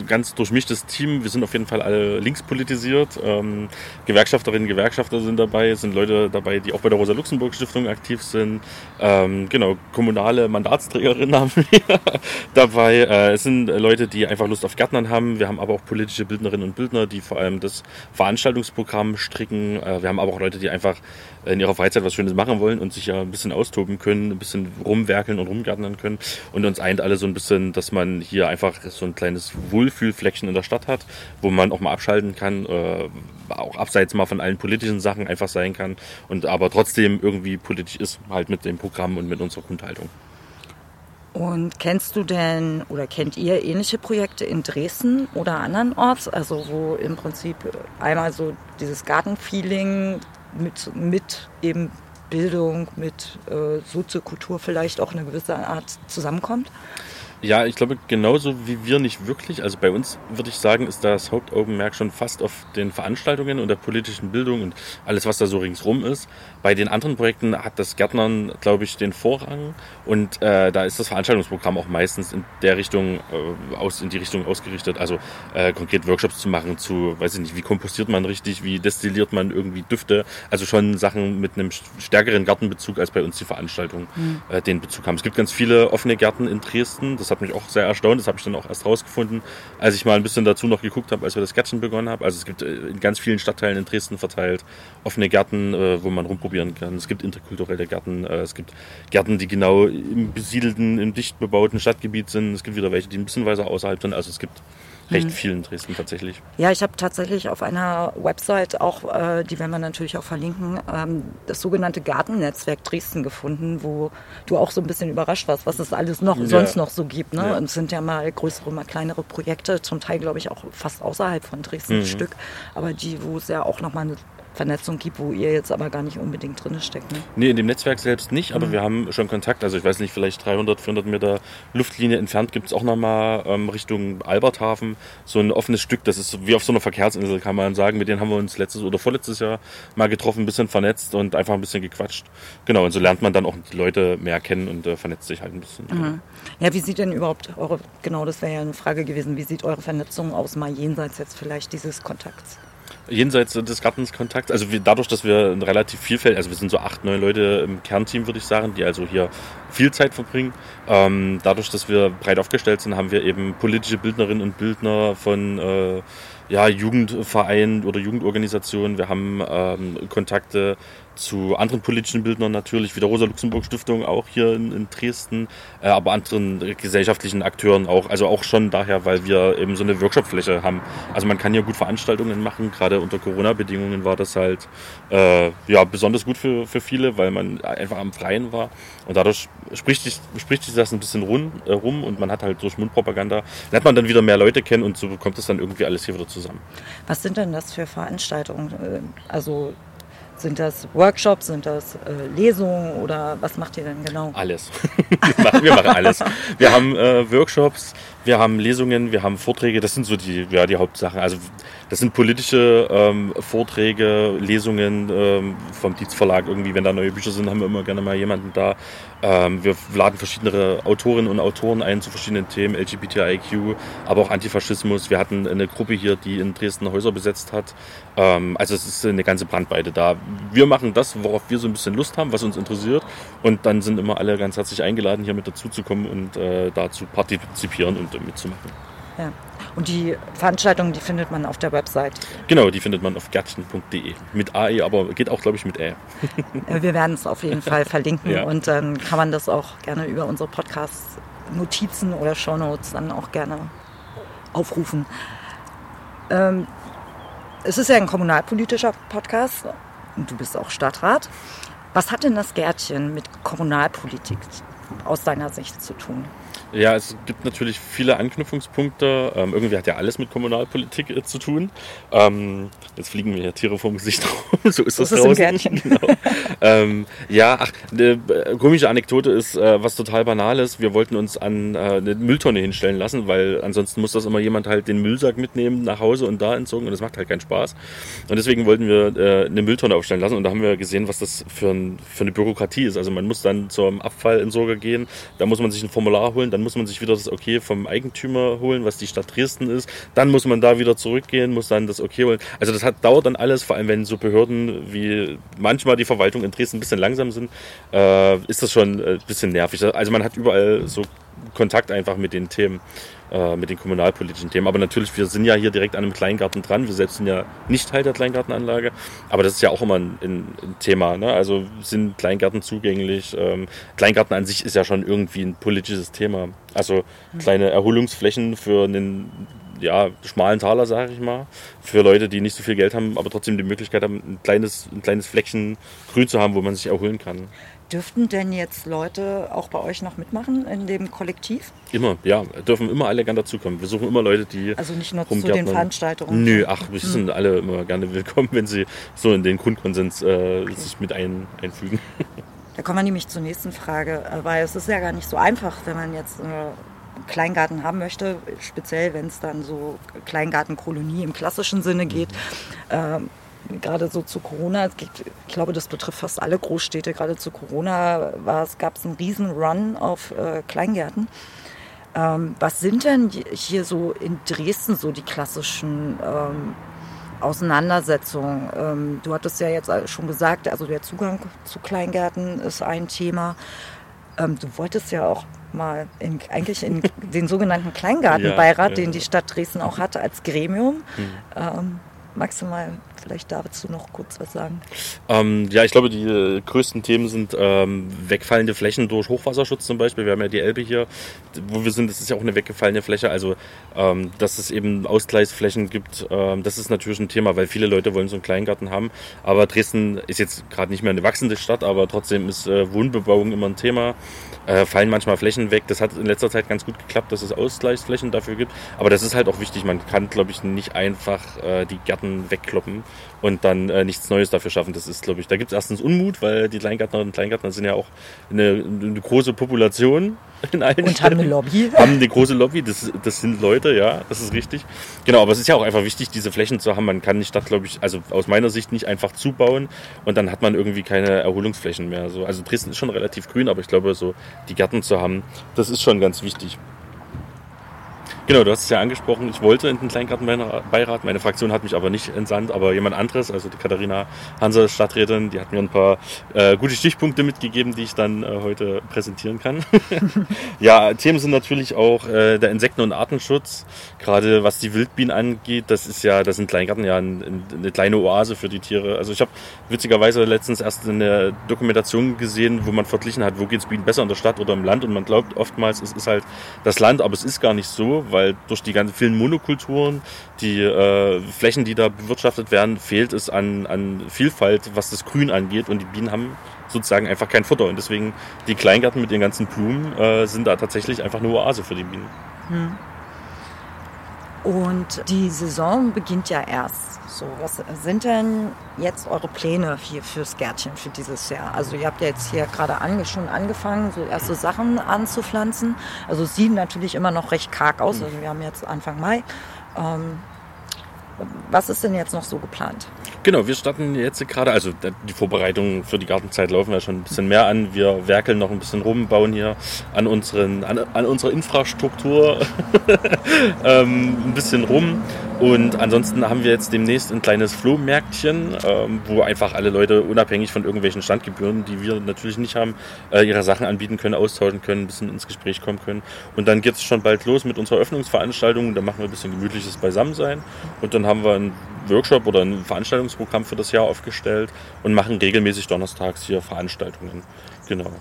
ganz durchmischtes Team. Wir sind auf jeden Fall alle linkspolitisiert. Ähm, Gewerkschafterinnen, Gewerkschafter sind dabei. Es sind Leute dabei, die auch bei der Rosa-Luxemburg-Stiftung aktiv sind. Ähm, genau, kommunale Mandatsträgerinnen haben wir dabei. Äh, es sind Leute, die einfach Lust auf Gärtnern haben. Wir haben aber auch politische Bildnerinnen und Bildner, die vor allem das Veranstaltungsprogramm stricken. Äh, wir haben aber auch Leute, die einfach in ihrer Freizeit was Schönes machen wollen und sich ja ein bisschen austoben können, ein bisschen rumwerkeln und rumgärtnern können. Und uns eint alle so ein bisschen, dass man hier einfach so ein kleines Wohlfühlfleckchen in der Stadt hat, wo man auch mal abschalten kann, äh, auch abseits mal von allen politischen Sachen einfach sein kann und aber trotzdem irgendwie politisch ist, halt mit dem Programm und mit unserer Grundhaltung. Und kennst du denn oder kennt ihr ähnliche Projekte in Dresden oder andernorts? Also wo im Prinzip einmal so dieses Gartenfeeling mit, mit eben Bildung, mit äh, Soziokultur vielleicht auch eine gewisse Art zusammenkommt? Ja, ich glaube, genauso wie wir nicht wirklich. Also bei uns würde ich sagen, ist das Hauptaugenmerk schon fast auf den Veranstaltungen und der politischen Bildung und alles, was da so ringsrum ist. Bei den anderen Projekten hat das Gärtnern, glaube ich, den Vorrang und äh, da ist das Veranstaltungsprogramm auch meistens in der Richtung äh, aus in die Richtung ausgerichtet. Also äh, konkret Workshops zu machen zu, weiß ich nicht, wie kompostiert man richtig, wie destilliert man irgendwie Düfte. Also schon Sachen mit einem stärkeren Gartenbezug als bei uns die Veranstaltungen äh, den Bezug haben. Es gibt ganz viele offene Gärten in Dresden. Das Das hat mich auch sehr erstaunt. Das habe ich dann auch erst rausgefunden, als ich mal ein bisschen dazu noch geguckt habe, als wir das Gärtchen begonnen haben. Also es gibt äh, in ganz vielen Stadtteilen in Dresden verteilt offene Gärten, äh, wo man rumprobieren kann. Es gibt interkulturelle Gärten. Äh, es gibt Gärten, die genau im besiedelten, im dicht bebauten Stadtgebiet sind. Es gibt wieder welche, die ein bisschen weiter außerhalb sind. Also es gibt recht Mhm. viel in Dresden tatsächlich. Ja, ich habe tatsächlich auf einer Website auch, äh, die werden wir natürlich auch verlinken, ähm, das sogenannte Gartennetzwerk Dresden gefunden, wo du auch so ein bisschen überrascht warst, was es alles noch Ja. sonst noch so gibt. Ne? Ja. Und es sind ja mal größere, mal kleinere Projekte, zum Teil glaube ich auch fast außerhalb von Dresden Mhm. ein Stück, aber die, wo es ja auch nochmal eine Vernetzung gibt, wo ihr jetzt aber gar nicht unbedingt drin steckt. Ne? Nee, in dem Netzwerk selbst nicht, aber wir haben schon Kontakt. Also ich weiß nicht, vielleicht 300, 400 Meter Luftlinie entfernt gibt es auch nochmal ähm, Richtung Alberthafen so ein offenes Stück. Das ist wie auf so einer Verkehrsinsel, kann man sagen. Mit denen haben wir uns letztes oder vorletztes Jahr mal getroffen, ein bisschen vernetzt und einfach ein bisschen gequatscht. Genau, und so lernt man dann auch die Leute mehr kennen und äh, vernetzt sich halt ein bisschen. Ja, wie sieht denn überhaupt eure, genau das wäre ja eine Frage gewesen, wie sieht eure Vernetzung aus, mal jenseits jetzt vielleicht dieses Kontakts? Jenseits des Gartenskontakt, also wir, dadurch, dass wir ein relativ vielfältig, also wir sind so acht, neun Leute im Kernteam, würde ich sagen, die also hier viel Zeit verbringen. Ähm, dadurch, dass wir breit aufgestellt sind, haben wir eben politische Bildnerinnen und Bildner von äh, ja, Jugendvereinen oder Jugendorganisationen. Wir haben ähm, Kontakte zu anderen politischen Bildnern natürlich, wie der Rosa-Luxemburg-Stiftung auch hier in, in Dresden, äh, aber anderen gesellschaftlichen Akteuren auch. Also auch schon daher, weil wir eben so eine Workshopfläche haben. Also man kann hier gut Veranstaltungen machen. Gerade unter Corona-Bedingungen war das halt äh, ja, besonders gut für, für viele, weil man einfach am Freien war. Und dadurch spricht sich, spricht sich das ein bisschen rum, äh, rum und man hat halt durch Mundpropaganda, lernt man dann wieder mehr Leute kennen und so kommt das dann irgendwie alles hier wieder zusammen. Was sind denn das für Veranstaltungen? Äh, Also sind das Workshops, sind das äh, Lesungen oder was macht ihr denn genau? Alles. wir, machen, alles. Wir haben äh, Workshops, wir haben Lesungen, wir haben Vorträge. Das sind so die, ja, die Hauptsachen. Also das sind politische ähm, Vorträge, Lesungen ähm, vom Dietz Verlag. Irgendwie, wenn da neue Bücher sind, haben wir immer gerne mal jemanden da. Ähm, wir laden verschiedene Autorinnen und Autoren ein zu verschiedenen Themen, LGBTIQ, aber auch Antifaschismus. Wir hatten eine Gruppe hier, die in Dresden Häuser besetzt hat. Ähm, also es ist eine ganze Brandweite da. Wir machen das, worauf wir so ein bisschen Lust haben, was uns interessiert. Und dann sind immer alle ganz herzlich eingeladen, hier mit dazuzukommen und äh, da zu partizipieren und äh, mitzumachen. Ja. Und die Veranstaltungen, die findet man auf der Website. Genau, die findet man auf gärtchen.de. Mit AE, aber geht auch, glaube ich, mit Ä. Äh, Wir werden es auf jeden Fall verlinken Ja. und dann kann man das auch gerne über unsere Podcast-Notizen oder Shownotes dann auch gerne aufrufen. Ähm, es ist ja ein kommunalpolitischer Podcast und du bist auch Stadtrat. Was hat denn das Gärtchen mit Kommunalpolitik aus deiner Sicht zu tun? Ja, es gibt natürlich viele Anknüpfungspunkte. Ähm, irgendwie hat ja alles mit Kommunalpolitik äh, zu tun. Ähm, jetzt fliegen mir ja Tiere vom Gesicht rum. so ist So das ist es im draußen. Gärtchen. Genau. ähm, ja, ach, eine äh, komische Anekdote ist, äh, was total Banales. Wir wollten uns an äh, eine Mülltonne hinstellen lassen, weil ansonsten muss das immer jemand halt den Müllsack mitnehmen nach Hause und da entsorgen und das macht halt keinen Spaß. Und deswegen wollten wir äh, eine Mülltonne aufstellen lassen und da haben wir gesehen, was das für, ein, für eine Bürokratie ist. Also man muss dann zum Abfallentsorger gehen, da muss man sich ein Formular holen, dann muss man sich wieder das Okay vom Eigentümer holen, was die Stadt Dresden ist. Dann muss man da wieder zurückgehen, muss dann das Okay holen. Also das hat, dauert dann alles, vor allem wenn so Behörden wie manchmal die Verwaltung in Dresden ein bisschen langsam sind, äh, ist das schon ein bisschen nervig. Also man hat überall so Kontakt einfach mit den Themen, äh, mit den kommunalpolitischen Themen. Aber natürlich, wir sind ja hier direkt an einem Kleingarten dran. Wir selbst sind ja nicht Teil der Kleingartenanlage. Aber das ist ja auch immer ein, ein, Thema. Ne? Also sind Kleingärten zugänglich? Ähm, Kleingarten an sich ist ja schon irgendwie ein politisches Thema. Also kleine Erholungsflächen für einen ja, schmalen Taler, sage ich mal, für Leute, die nicht so viel Geld haben, aber trotzdem die Möglichkeit haben, ein kleines, ein kleines Fleckchen grün zu haben, wo man sich erholen kann. Dürften denn jetzt Leute auch bei euch noch mitmachen in dem Kollektiv? Immer, ja, dürfen immer alle gerne dazukommen. Wir suchen immer Leute, die. Also nicht nur zu den Veranstaltungen? Nö, ach, wir sind alle immer gerne willkommen, wenn sie so in den Grundkonsens äh, sich mit ein, einfügen. Da kommen wir nämlich zur nächsten Frage, äh, weil es ist ja gar nicht so einfach, wenn man jetzt äh, einen Kleingarten haben möchte, speziell wenn es dann so Kleingartenkolonie im klassischen Sinne geht. Ähm, gerade so zu Corona, gibt, ich glaube, das betrifft fast alle Großstädte, gerade zu Corona gab es einen riesen Run auf äh, Kleingärten. Ähm, was sind denn hier so in Dresden so die klassischen ähm, Auseinandersetzungen? Ähm, du hattest ja jetzt schon gesagt, also der Zugang zu Kleingärten ist ein Thema. Ähm, du wolltest ja auch mal in, eigentlich in den sogenannten Kleingartenbeirat, Ja, ja. den die Stadt Dresden auch hatte als Gremium. Hm. Ähm, magst du mal vielleicht dazu noch kurz was sagen? Ähm, ja, ich glaube, die äh, größten Themen sind ähm, wegfallende Flächen durch Hochwasserschutz zum Beispiel. Wir haben ja die Elbe hier, wo wir sind. Das ist ja auch eine weggefallene Fläche. Also, ähm, dass es eben Ausgleichsflächen gibt, ähm, das ist natürlich ein Thema, weil viele Leute wollen so einen Kleingarten haben. Aber Dresden ist jetzt gerade nicht mehr eine wachsende Stadt, aber trotzdem ist äh, Wohnbebauung immer ein Thema. Äh, fallen manchmal Flächen weg. Das hat in letzter Zeit ganz gut geklappt, dass es Ausgleichsflächen dafür gibt. Aber das ist halt auch wichtig. Man kann, glaube ich, nicht einfach äh, die Gärten wegkloppen und dann äh, nichts Neues dafür schaffen. Das ist, glaube ich, da gibt es erstens Unmut, weil die Kleingärtnerinnen und Kleingärtner sind ja auch eine, eine große Population in allen Und haben Städten. eine Lobby. Haben eine große Lobby, das, das sind Leute, ja, das ist richtig. Genau, aber es ist ja auch einfach wichtig, diese Flächen zu haben. Man kann die Stadt, glaube ich, also aus meiner Sicht nicht einfach zubauen und dann hat man irgendwie keine Erholungsflächen mehr. So, also Dresden ist schon relativ grün, aber ich glaube, so die Gärten zu haben, das ist schon ganz wichtig. Genau, du hast es ja angesprochen, ich wollte in den Kleingartenbeirat, meine Fraktion hat mich aber nicht entsandt, aber jemand anderes, also die Katharina Hanser, Stadträtin, die hat mir ein paar äh, gute Stichpunkte mitgegeben, die ich dann äh, heute präsentieren kann. ja, Themen sind natürlich auch äh, der Insekten- und Artenschutz, gerade was die Wildbienen angeht, das ist ja, das sind Kleingärten ja ein, ein, eine kleine Oase für die Tiere. Also ich habe witzigerweise letztens erst eine Dokumentation gesehen, wo man verglichen hat, wo geht's Bienen besser in der Stadt oder im Land und man glaubt oftmals, es ist halt das Land, aber es ist gar nicht so, weil durch die ganzen vielen Monokulturen, die äh, Flächen, die da bewirtschaftet werden, fehlt es an, an Vielfalt, was das Grün angeht. Und die Bienen haben sozusagen einfach kein Futter. Und deswegen die Kleingärten mit ihren ganzen Blumen äh, sind da tatsächlich einfach eine Oase für die Bienen. Und die Saison beginnt ja erst. So, was sind denn jetzt eure Pläne hier fürs Gärtchen für dieses Jahr? Also ihr habt ja jetzt hier gerade ange schon angefangen, so erste Sachen anzupflanzen. Also es sieht natürlich immer noch recht karg aus. Also wir haben jetzt Anfang Mai. Ähm, was ist denn jetzt noch so geplant? Genau, wir starten jetzt gerade, also die Vorbereitungen für die Gartenzeit laufen ja schon ein bisschen mehr an. Wir werkeln noch ein bisschen rum, bauen hier an, unseren, an, an unserer Infrastruktur ähm, ein bisschen rum. Und ansonsten haben wir jetzt demnächst ein kleines Flohmärktchen, ähm, wo einfach alle Leute unabhängig von irgendwelchen Standgebühren, die wir natürlich nicht haben, äh, ihre Sachen anbieten können, austauschen können, ein bisschen ins Gespräch kommen können. Und dann geht es schon bald los mit unserer Öffnungsveranstaltung. Da machen wir ein bisschen gemütliches Beisammensein. Und dann haben wir einen Workshop oder ein Veranstaltungsprogramm für das Jahr aufgestellt und machen regelmäßig donnerstags hier Veranstaltungen. Genau.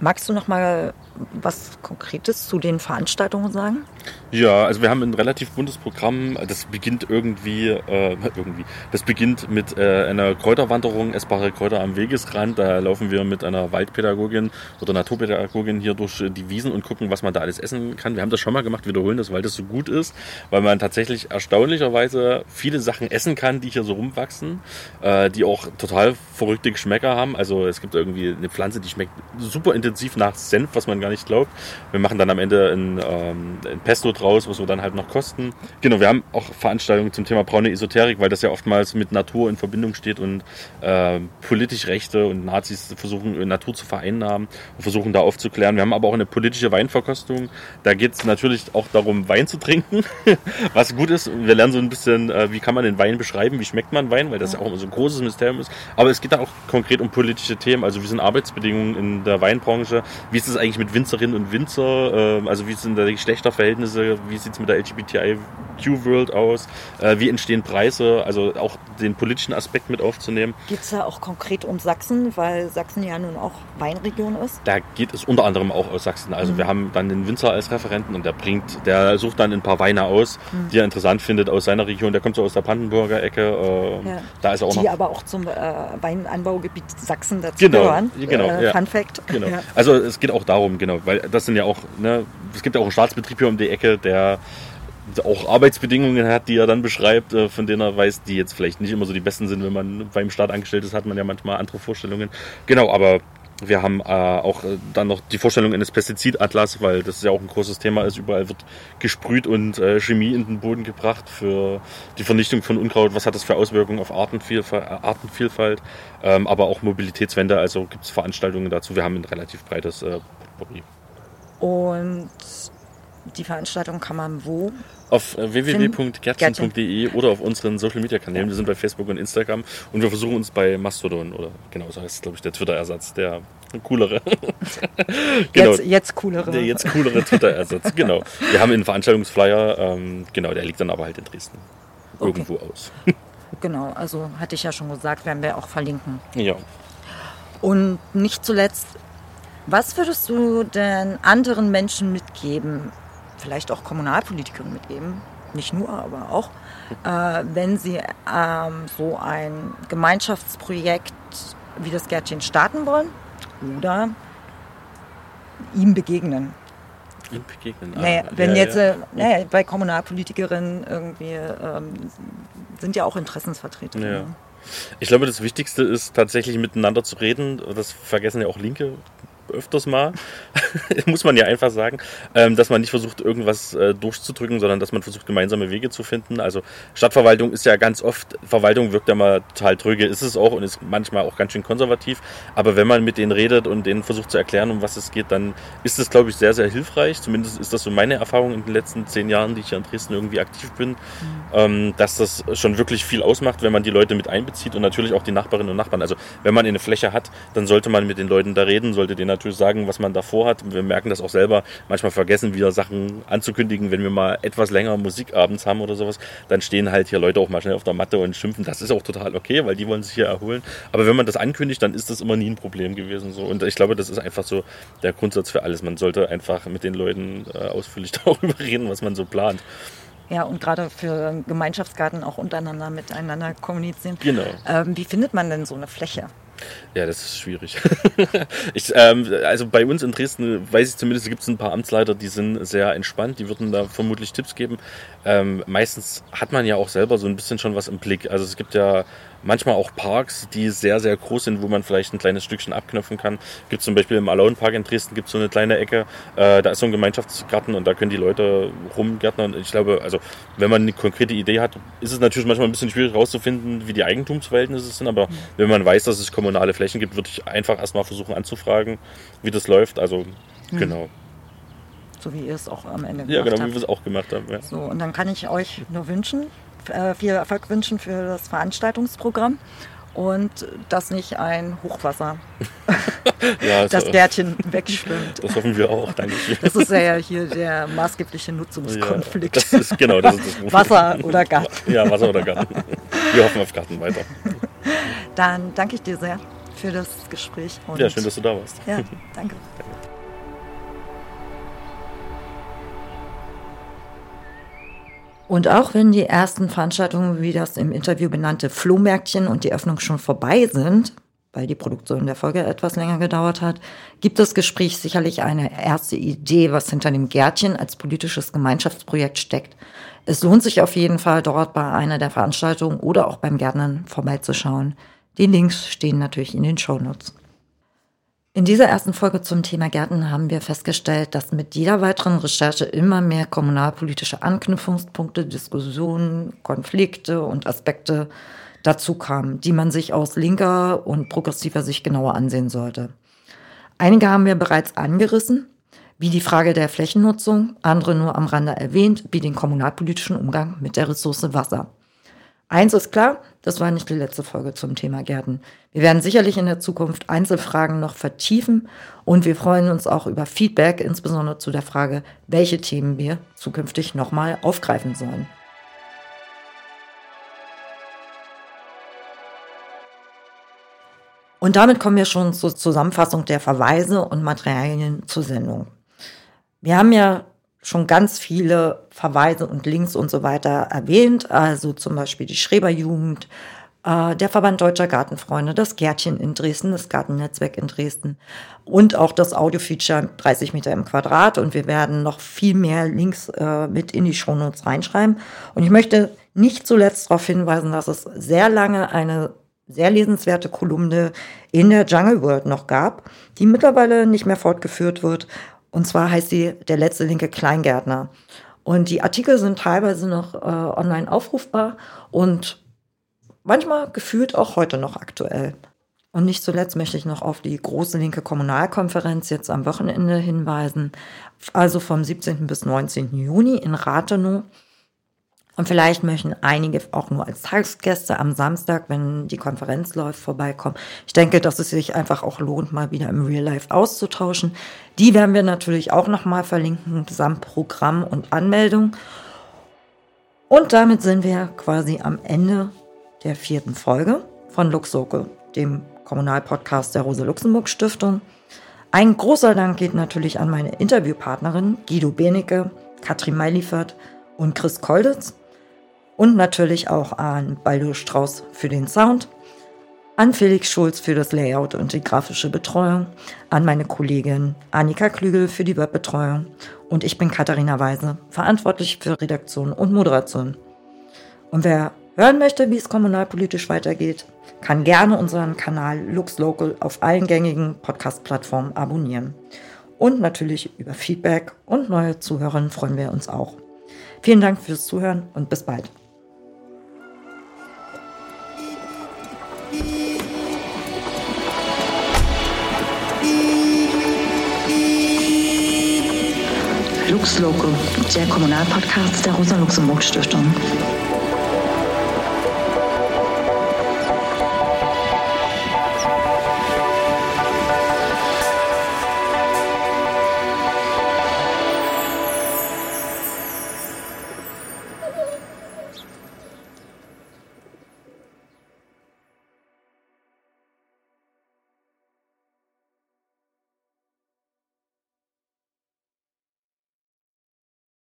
Magst du noch mal was Konkretes zu den Veranstaltungen sagen? Ja, also wir haben ein relativ buntes Programm. Das beginnt irgendwie, äh, irgendwie. Das beginnt mit äh, einer Kräuterwanderung, essbare Kräuter am Wegesrand. Da laufen wir mit einer Waldpädagogin oder Naturpädagogin hier durch die Wiesen und gucken, was man da alles essen kann. Wir haben das schon mal gemacht, wiederholen das, weil das so gut ist, weil man tatsächlich erstaunlicherweise viele Sachen essen kann, die hier so rumwachsen, äh, die auch total verrückte Geschmäcker haben. Also es gibt irgendwie eine Pflanze, die schmeckt super intensiv nach Senf, was man gar nicht glaubt. Wir machen dann am Ende ein, ähm, ein Pesto draus, was wir dann halt noch kosten. Genau, wir haben auch Veranstaltungen zum Thema braune Esoterik, weil das ja oftmals mit Natur in Verbindung steht und äh, politisch Rechte und Nazis versuchen, Natur zu vereinnahmen und versuchen da aufzuklären. Wir haben aber auch eine politische Weinverkostung. Da geht es natürlich auch darum, Wein zu trinken, was gut ist. Wir lernen so ein bisschen, äh, wie kann man den Wein beschreiben, wie schmeckt man Wein, weil das ja auch immer so ein großes Mysterium ist. Aber es geht da auch konkret um politische Themen. Also wie sind Arbeitsbedingungen in der Weinbranche? Wie ist es eigentlich mit Winzerinnen und Winzer? Äh, also wie sind da die Geschlechterverhältnisse? Wie sieht es mit der LGBTIQ-World aus? Äh, wie entstehen Preise? Also auch den politischen Aspekt mit aufzunehmen. Geht es da auch konkret um Sachsen, weil Sachsen ja nun auch Weinregion ist? Da geht es unter anderem auch aus Sachsen. Also wir haben dann den Winzer als Referenten und der bringt, der sucht dann ein paar Weine aus, die er interessant findet aus seiner Region. Der kommt so aus der Brandenburger Ecke. Äh, Ja. Da ist er auch die noch. aber auch zum äh, Weinanbaugebiet Sachsen dazu Genau, gehören. genau, äh, ja. Fun Fact. Genau. Ja. Also es geht auch darum, genau, weil das sind ja auch, ne, es gibt ja auch einen Staatsbetrieb hier um die Ecke, der auch Arbeitsbedingungen hat, die er dann beschreibt, äh, von denen er weiß, die jetzt vielleicht nicht immer so die besten sind, wenn man beim Staat angestellt ist, hat man ja manchmal andere Vorstellungen. Genau, aber wir haben äh, auch äh, dann noch die Vorstellung eines Pestizidatlas, weil das ja auch ein großes Thema ist. Überall wird gesprüht und Chemie in den Boden gebracht für die Vernichtung von Unkraut. Was hat das für Auswirkungen auf Artenvielfalt? Artenvielfalt ähm, aber auch Mobilitätswende. Also gibt es Veranstaltungen dazu. Wir haben ein relativ breites äh, Potpourri. Und die Veranstaltung kann man wo? Auf äh, www.gärtchen.de oder auf unseren Social Media Kanälen. Wir sind bei Facebook und Instagram und wir versuchen uns bei Mastodon oder genau, so heißt glaube ich der Twitter-Ersatz, der coolere. genau. Jetzt, jetzt coolere. Der jetzt coolere Twitter-Ersatz, genau. Wir haben einen Veranstaltungsflyer, ähm, genau, der liegt dann aber halt in Dresden. Irgendwo okay. aus. genau, also hatte ich ja schon gesagt, werden wir auch verlinken. Ja. Und nicht zuletzt, was würdest du denn anderen Menschen mitgeben, vielleicht auch Kommunalpolitikern mitgeben, nicht nur, aber auch, äh, wenn sie ähm, so ein Gemeinschaftsprojekt wie das Gärtchen starten wollen oder ihm begegnen? Ihm begegnen. Ah, naja, wenn ja, jetzt ja. Äh, naja, bei Kommunalpolitikerinnen irgendwie ähm, sind ja auch Interessensvertreter. Ja. Ich glaube, das Wichtigste ist tatsächlich miteinander zu reden. Das vergessen ja auch Linke öfters mal, muss man ja einfach sagen, ähm, dass man nicht versucht, irgendwas äh, durchzudrücken, sondern dass man versucht, gemeinsame Wege zu finden. Also Stadtverwaltung ist ja ganz oft, Verwaltung wirkt ja mal total tröge, ist es auch und ist manchmal auch ganz schön konservativ. Aber wenn man mit denen redet und denen versucht zu erklären, um was es geht, dann ist es, glaube ich, sehr, sehr hilfreich. Zumindest ist das so meine Erfahrung in den letzten zehn Jahren, die ich hier in Dresden irgendwie aktiv bin, mhm. ähm, dass das schon wirklich viel ausmacht, wenn man die Leute mit einbezieht und natürlich auch die Nachbarinnen und Nachbarn. Also wenn man eine Fläche hat, dann sollte man mit den Leuten da reden, sollte denen natürlich sagen, was man davor hat. Wir merken das auch selber. Manchmal vergessen wir Sachen anzukündigen, wenn wir mal etwas länger Musik abends haben oder sowas. Dann stehen halt hier Leute auch mal schnell auf der Matte und schimpfen. Das ist auch total okay, weil die wollen sich hier erholen. Aber wenn man das ankündigt, dann ist das immer nie ein Problem gewesen. So. Und ich glaube, das ist einfach so der Grundsatz für alles. Man sollte einfach mit den Leuten äh, ausführlich darüber reden, was man so plant. Ja, und gerade für Gemeinschaftsgarten auch untereinander miteinander kommunizieren. Genau. Ähm, wie findet man denn so eine Fläche? Ja, das ist schwierig. ich, ähm, also bei uns in Dresden weiß ich zumindest, gibt es ein paar Amtsleiter, die sind sehr entspannt, die würden da vermutlich Tipps geben. Ähm, meistens hat man ja auch selber so ein bisschen schon was im Blick. Also es gibt ja manchmal auch Parks, die sehr, sehr groß sind, wo man vielleicht ein kleines Stückchen abknöpfen kann. Gibt zum Beispiel im Alone Park in Dresden gibt so eine kleine Ecke, äh, da ist so ein Gemeinschaftsgarten und da können die Leute rumgärtnern. Ich glaube, also wenn man eine konkrete Idee hat, ist es natürlich manchmal ein bisschen schwierig herauszufinden, wie die Eigentumsverhältnisse sind, aber wenn man weiß, dass es kommunale Flächen gibt, würde ich einfach erstmal versuchen anzufragen, wie das läuft. Also hm. genau so wie ihr es auch am Ende gemacht habt. Ja, genau, habt. wie wir es auch gemacht haben. Ja. So, und dann kann ich euch nur wünschen, äh, viel Erfolg wünschen für das Veranstaltungsprogramm und dass nicht ein Hochwasser ja, das so, Bärtchen wegschwimmt. Das hoffen wir auch, danke schön. Das ist ja hier der maßgebliche Nutzungskonflikt. Ja, das ist genau, das ist das Wasser oder Garten. Ja, Wasser oder Garten. Wir hoffen auf Garten weiter. Dann danke ich dir sehr für das Gespräch. ja, schön, dass du da warst. Ja, danke. Und auch wenn die ersten Veranstaltungen, wie das im Interview benannte Flohmärkchen und die Öffnung schon vorbei sind, weil die Produktion der Folge etwas länger gedauert hat, gibt das Gespräch sicherlich eine erste Idee, was hinter dem Gärtchen als politisches Gemeinschaftsprojekt steckt. Es lohnt sich auf jeden Fall, dort bei einer der Veranstaltungen oder auch beim Gärtnern vorbeizuschauen. Die Links stehen natürlich in den Shownotes. In dieser ersten Folge zum Thema Gärten haben wir festgestellt, dass mit jeder weiteren Recherche immer mehr kommunalpolitische Anknüpfungspunkte, Diskussionen, Konflikte und Aspekte dazu kamen, die man sich aus linker und progressiver Sicht genauer ansehen sollte. Einige haben wir bereits angerissen, wie die Frage der Flächennutzung, andere nur am Rande erwähnt, wie den kommunalpolitischen Umgang mit der Ressource Wasser. Eins ist klar, das war nicht die letzte Folge zum Thema Gärten. Wir werden sicherlich in der Zukunft Einzelfragen noch vertiefen und wir freuen uns auch über Feedback, insbesondere zu der Frage, welche Themen wir zukünftig nochmal aufgreifen sollen. Und damit kommen wir schon zur Zusammenfassung der Verweise und Materialien zur Sendung. Wir haben ja schon ganz viele Verweise und Links und so weiter erwähnt, also zum Beispiel die Schreberjugend, äh, der Verband Deutscher Gartenfreunde, das Gärtchen in Dresden, das Gartennetzwerk in Dresden und auch das Audiofeature 30 Meter im Quadrat. Und wir werden noch viel mehr Links äh, mit in die Shownotes reinschreiben. Und ich möchte nicht zuletzt darauf hinweisen, dass es sehr lange eine sehr lesenswerte Kolumne in der Jungle World noch gab, die mittlerweile nicht mehr fortgeführt wird und zwar heißt sie Der letzte linke Kleingärtner. Und die Artikel sind teilweise noch äh, online aufrufbar und manchmal gefühlt auch heute noch aktuell. Und nicht zuletzt möchte ich noch auf die große linke Kommunalkonferenz jetzt am Wochenende hinweisen. Also vom 17. bis 19. Juni in Rathenow. Und vielleicht möchten einige auch nur als Tagesgäste am Samstag, wenn die Konferenz läuft, vorbeikommen. Ich denke, dass es sich einfach auch lohnt, mal wieder im Real Life auszutauschen. Die werden wir natürlich auch nochmal verlinken, samt Programm und Anmeldung. Und damit sind wir quasi am Ende der vierten Folge von Luxoke, dem Kommunalpodcast der Rosa-Luxemburg-Stiftung. Ein großer Dank geht natürlich an meine Interviewpartnerin Guido Benecke, Katrin Meiliefert und Chris Kolditz und natürlich auch an Baldur Strauß für den Sound, an Felix Schulz für das Layout und die grafische Betreuung, an meine Kollegin Annika Klügel für die Webbetreuung und ich bin Katharina Weise, verantwortlich für Redaktion und Moderation. Und wer hören möchte, wie es kommunalpolitisch weitergeht, kann gerne unseren Kanal Lux Local auf allen gängigen Podcast-Plattformen abonnieren. Und natürlich über Feedback und neue Zuhörerinnen freuen wir uns auch. Vielen Dank fürs Zuhören und bis bald. Lux Loco, der Kommunalpodcast der Rosa-Luxemburg-Stiftung.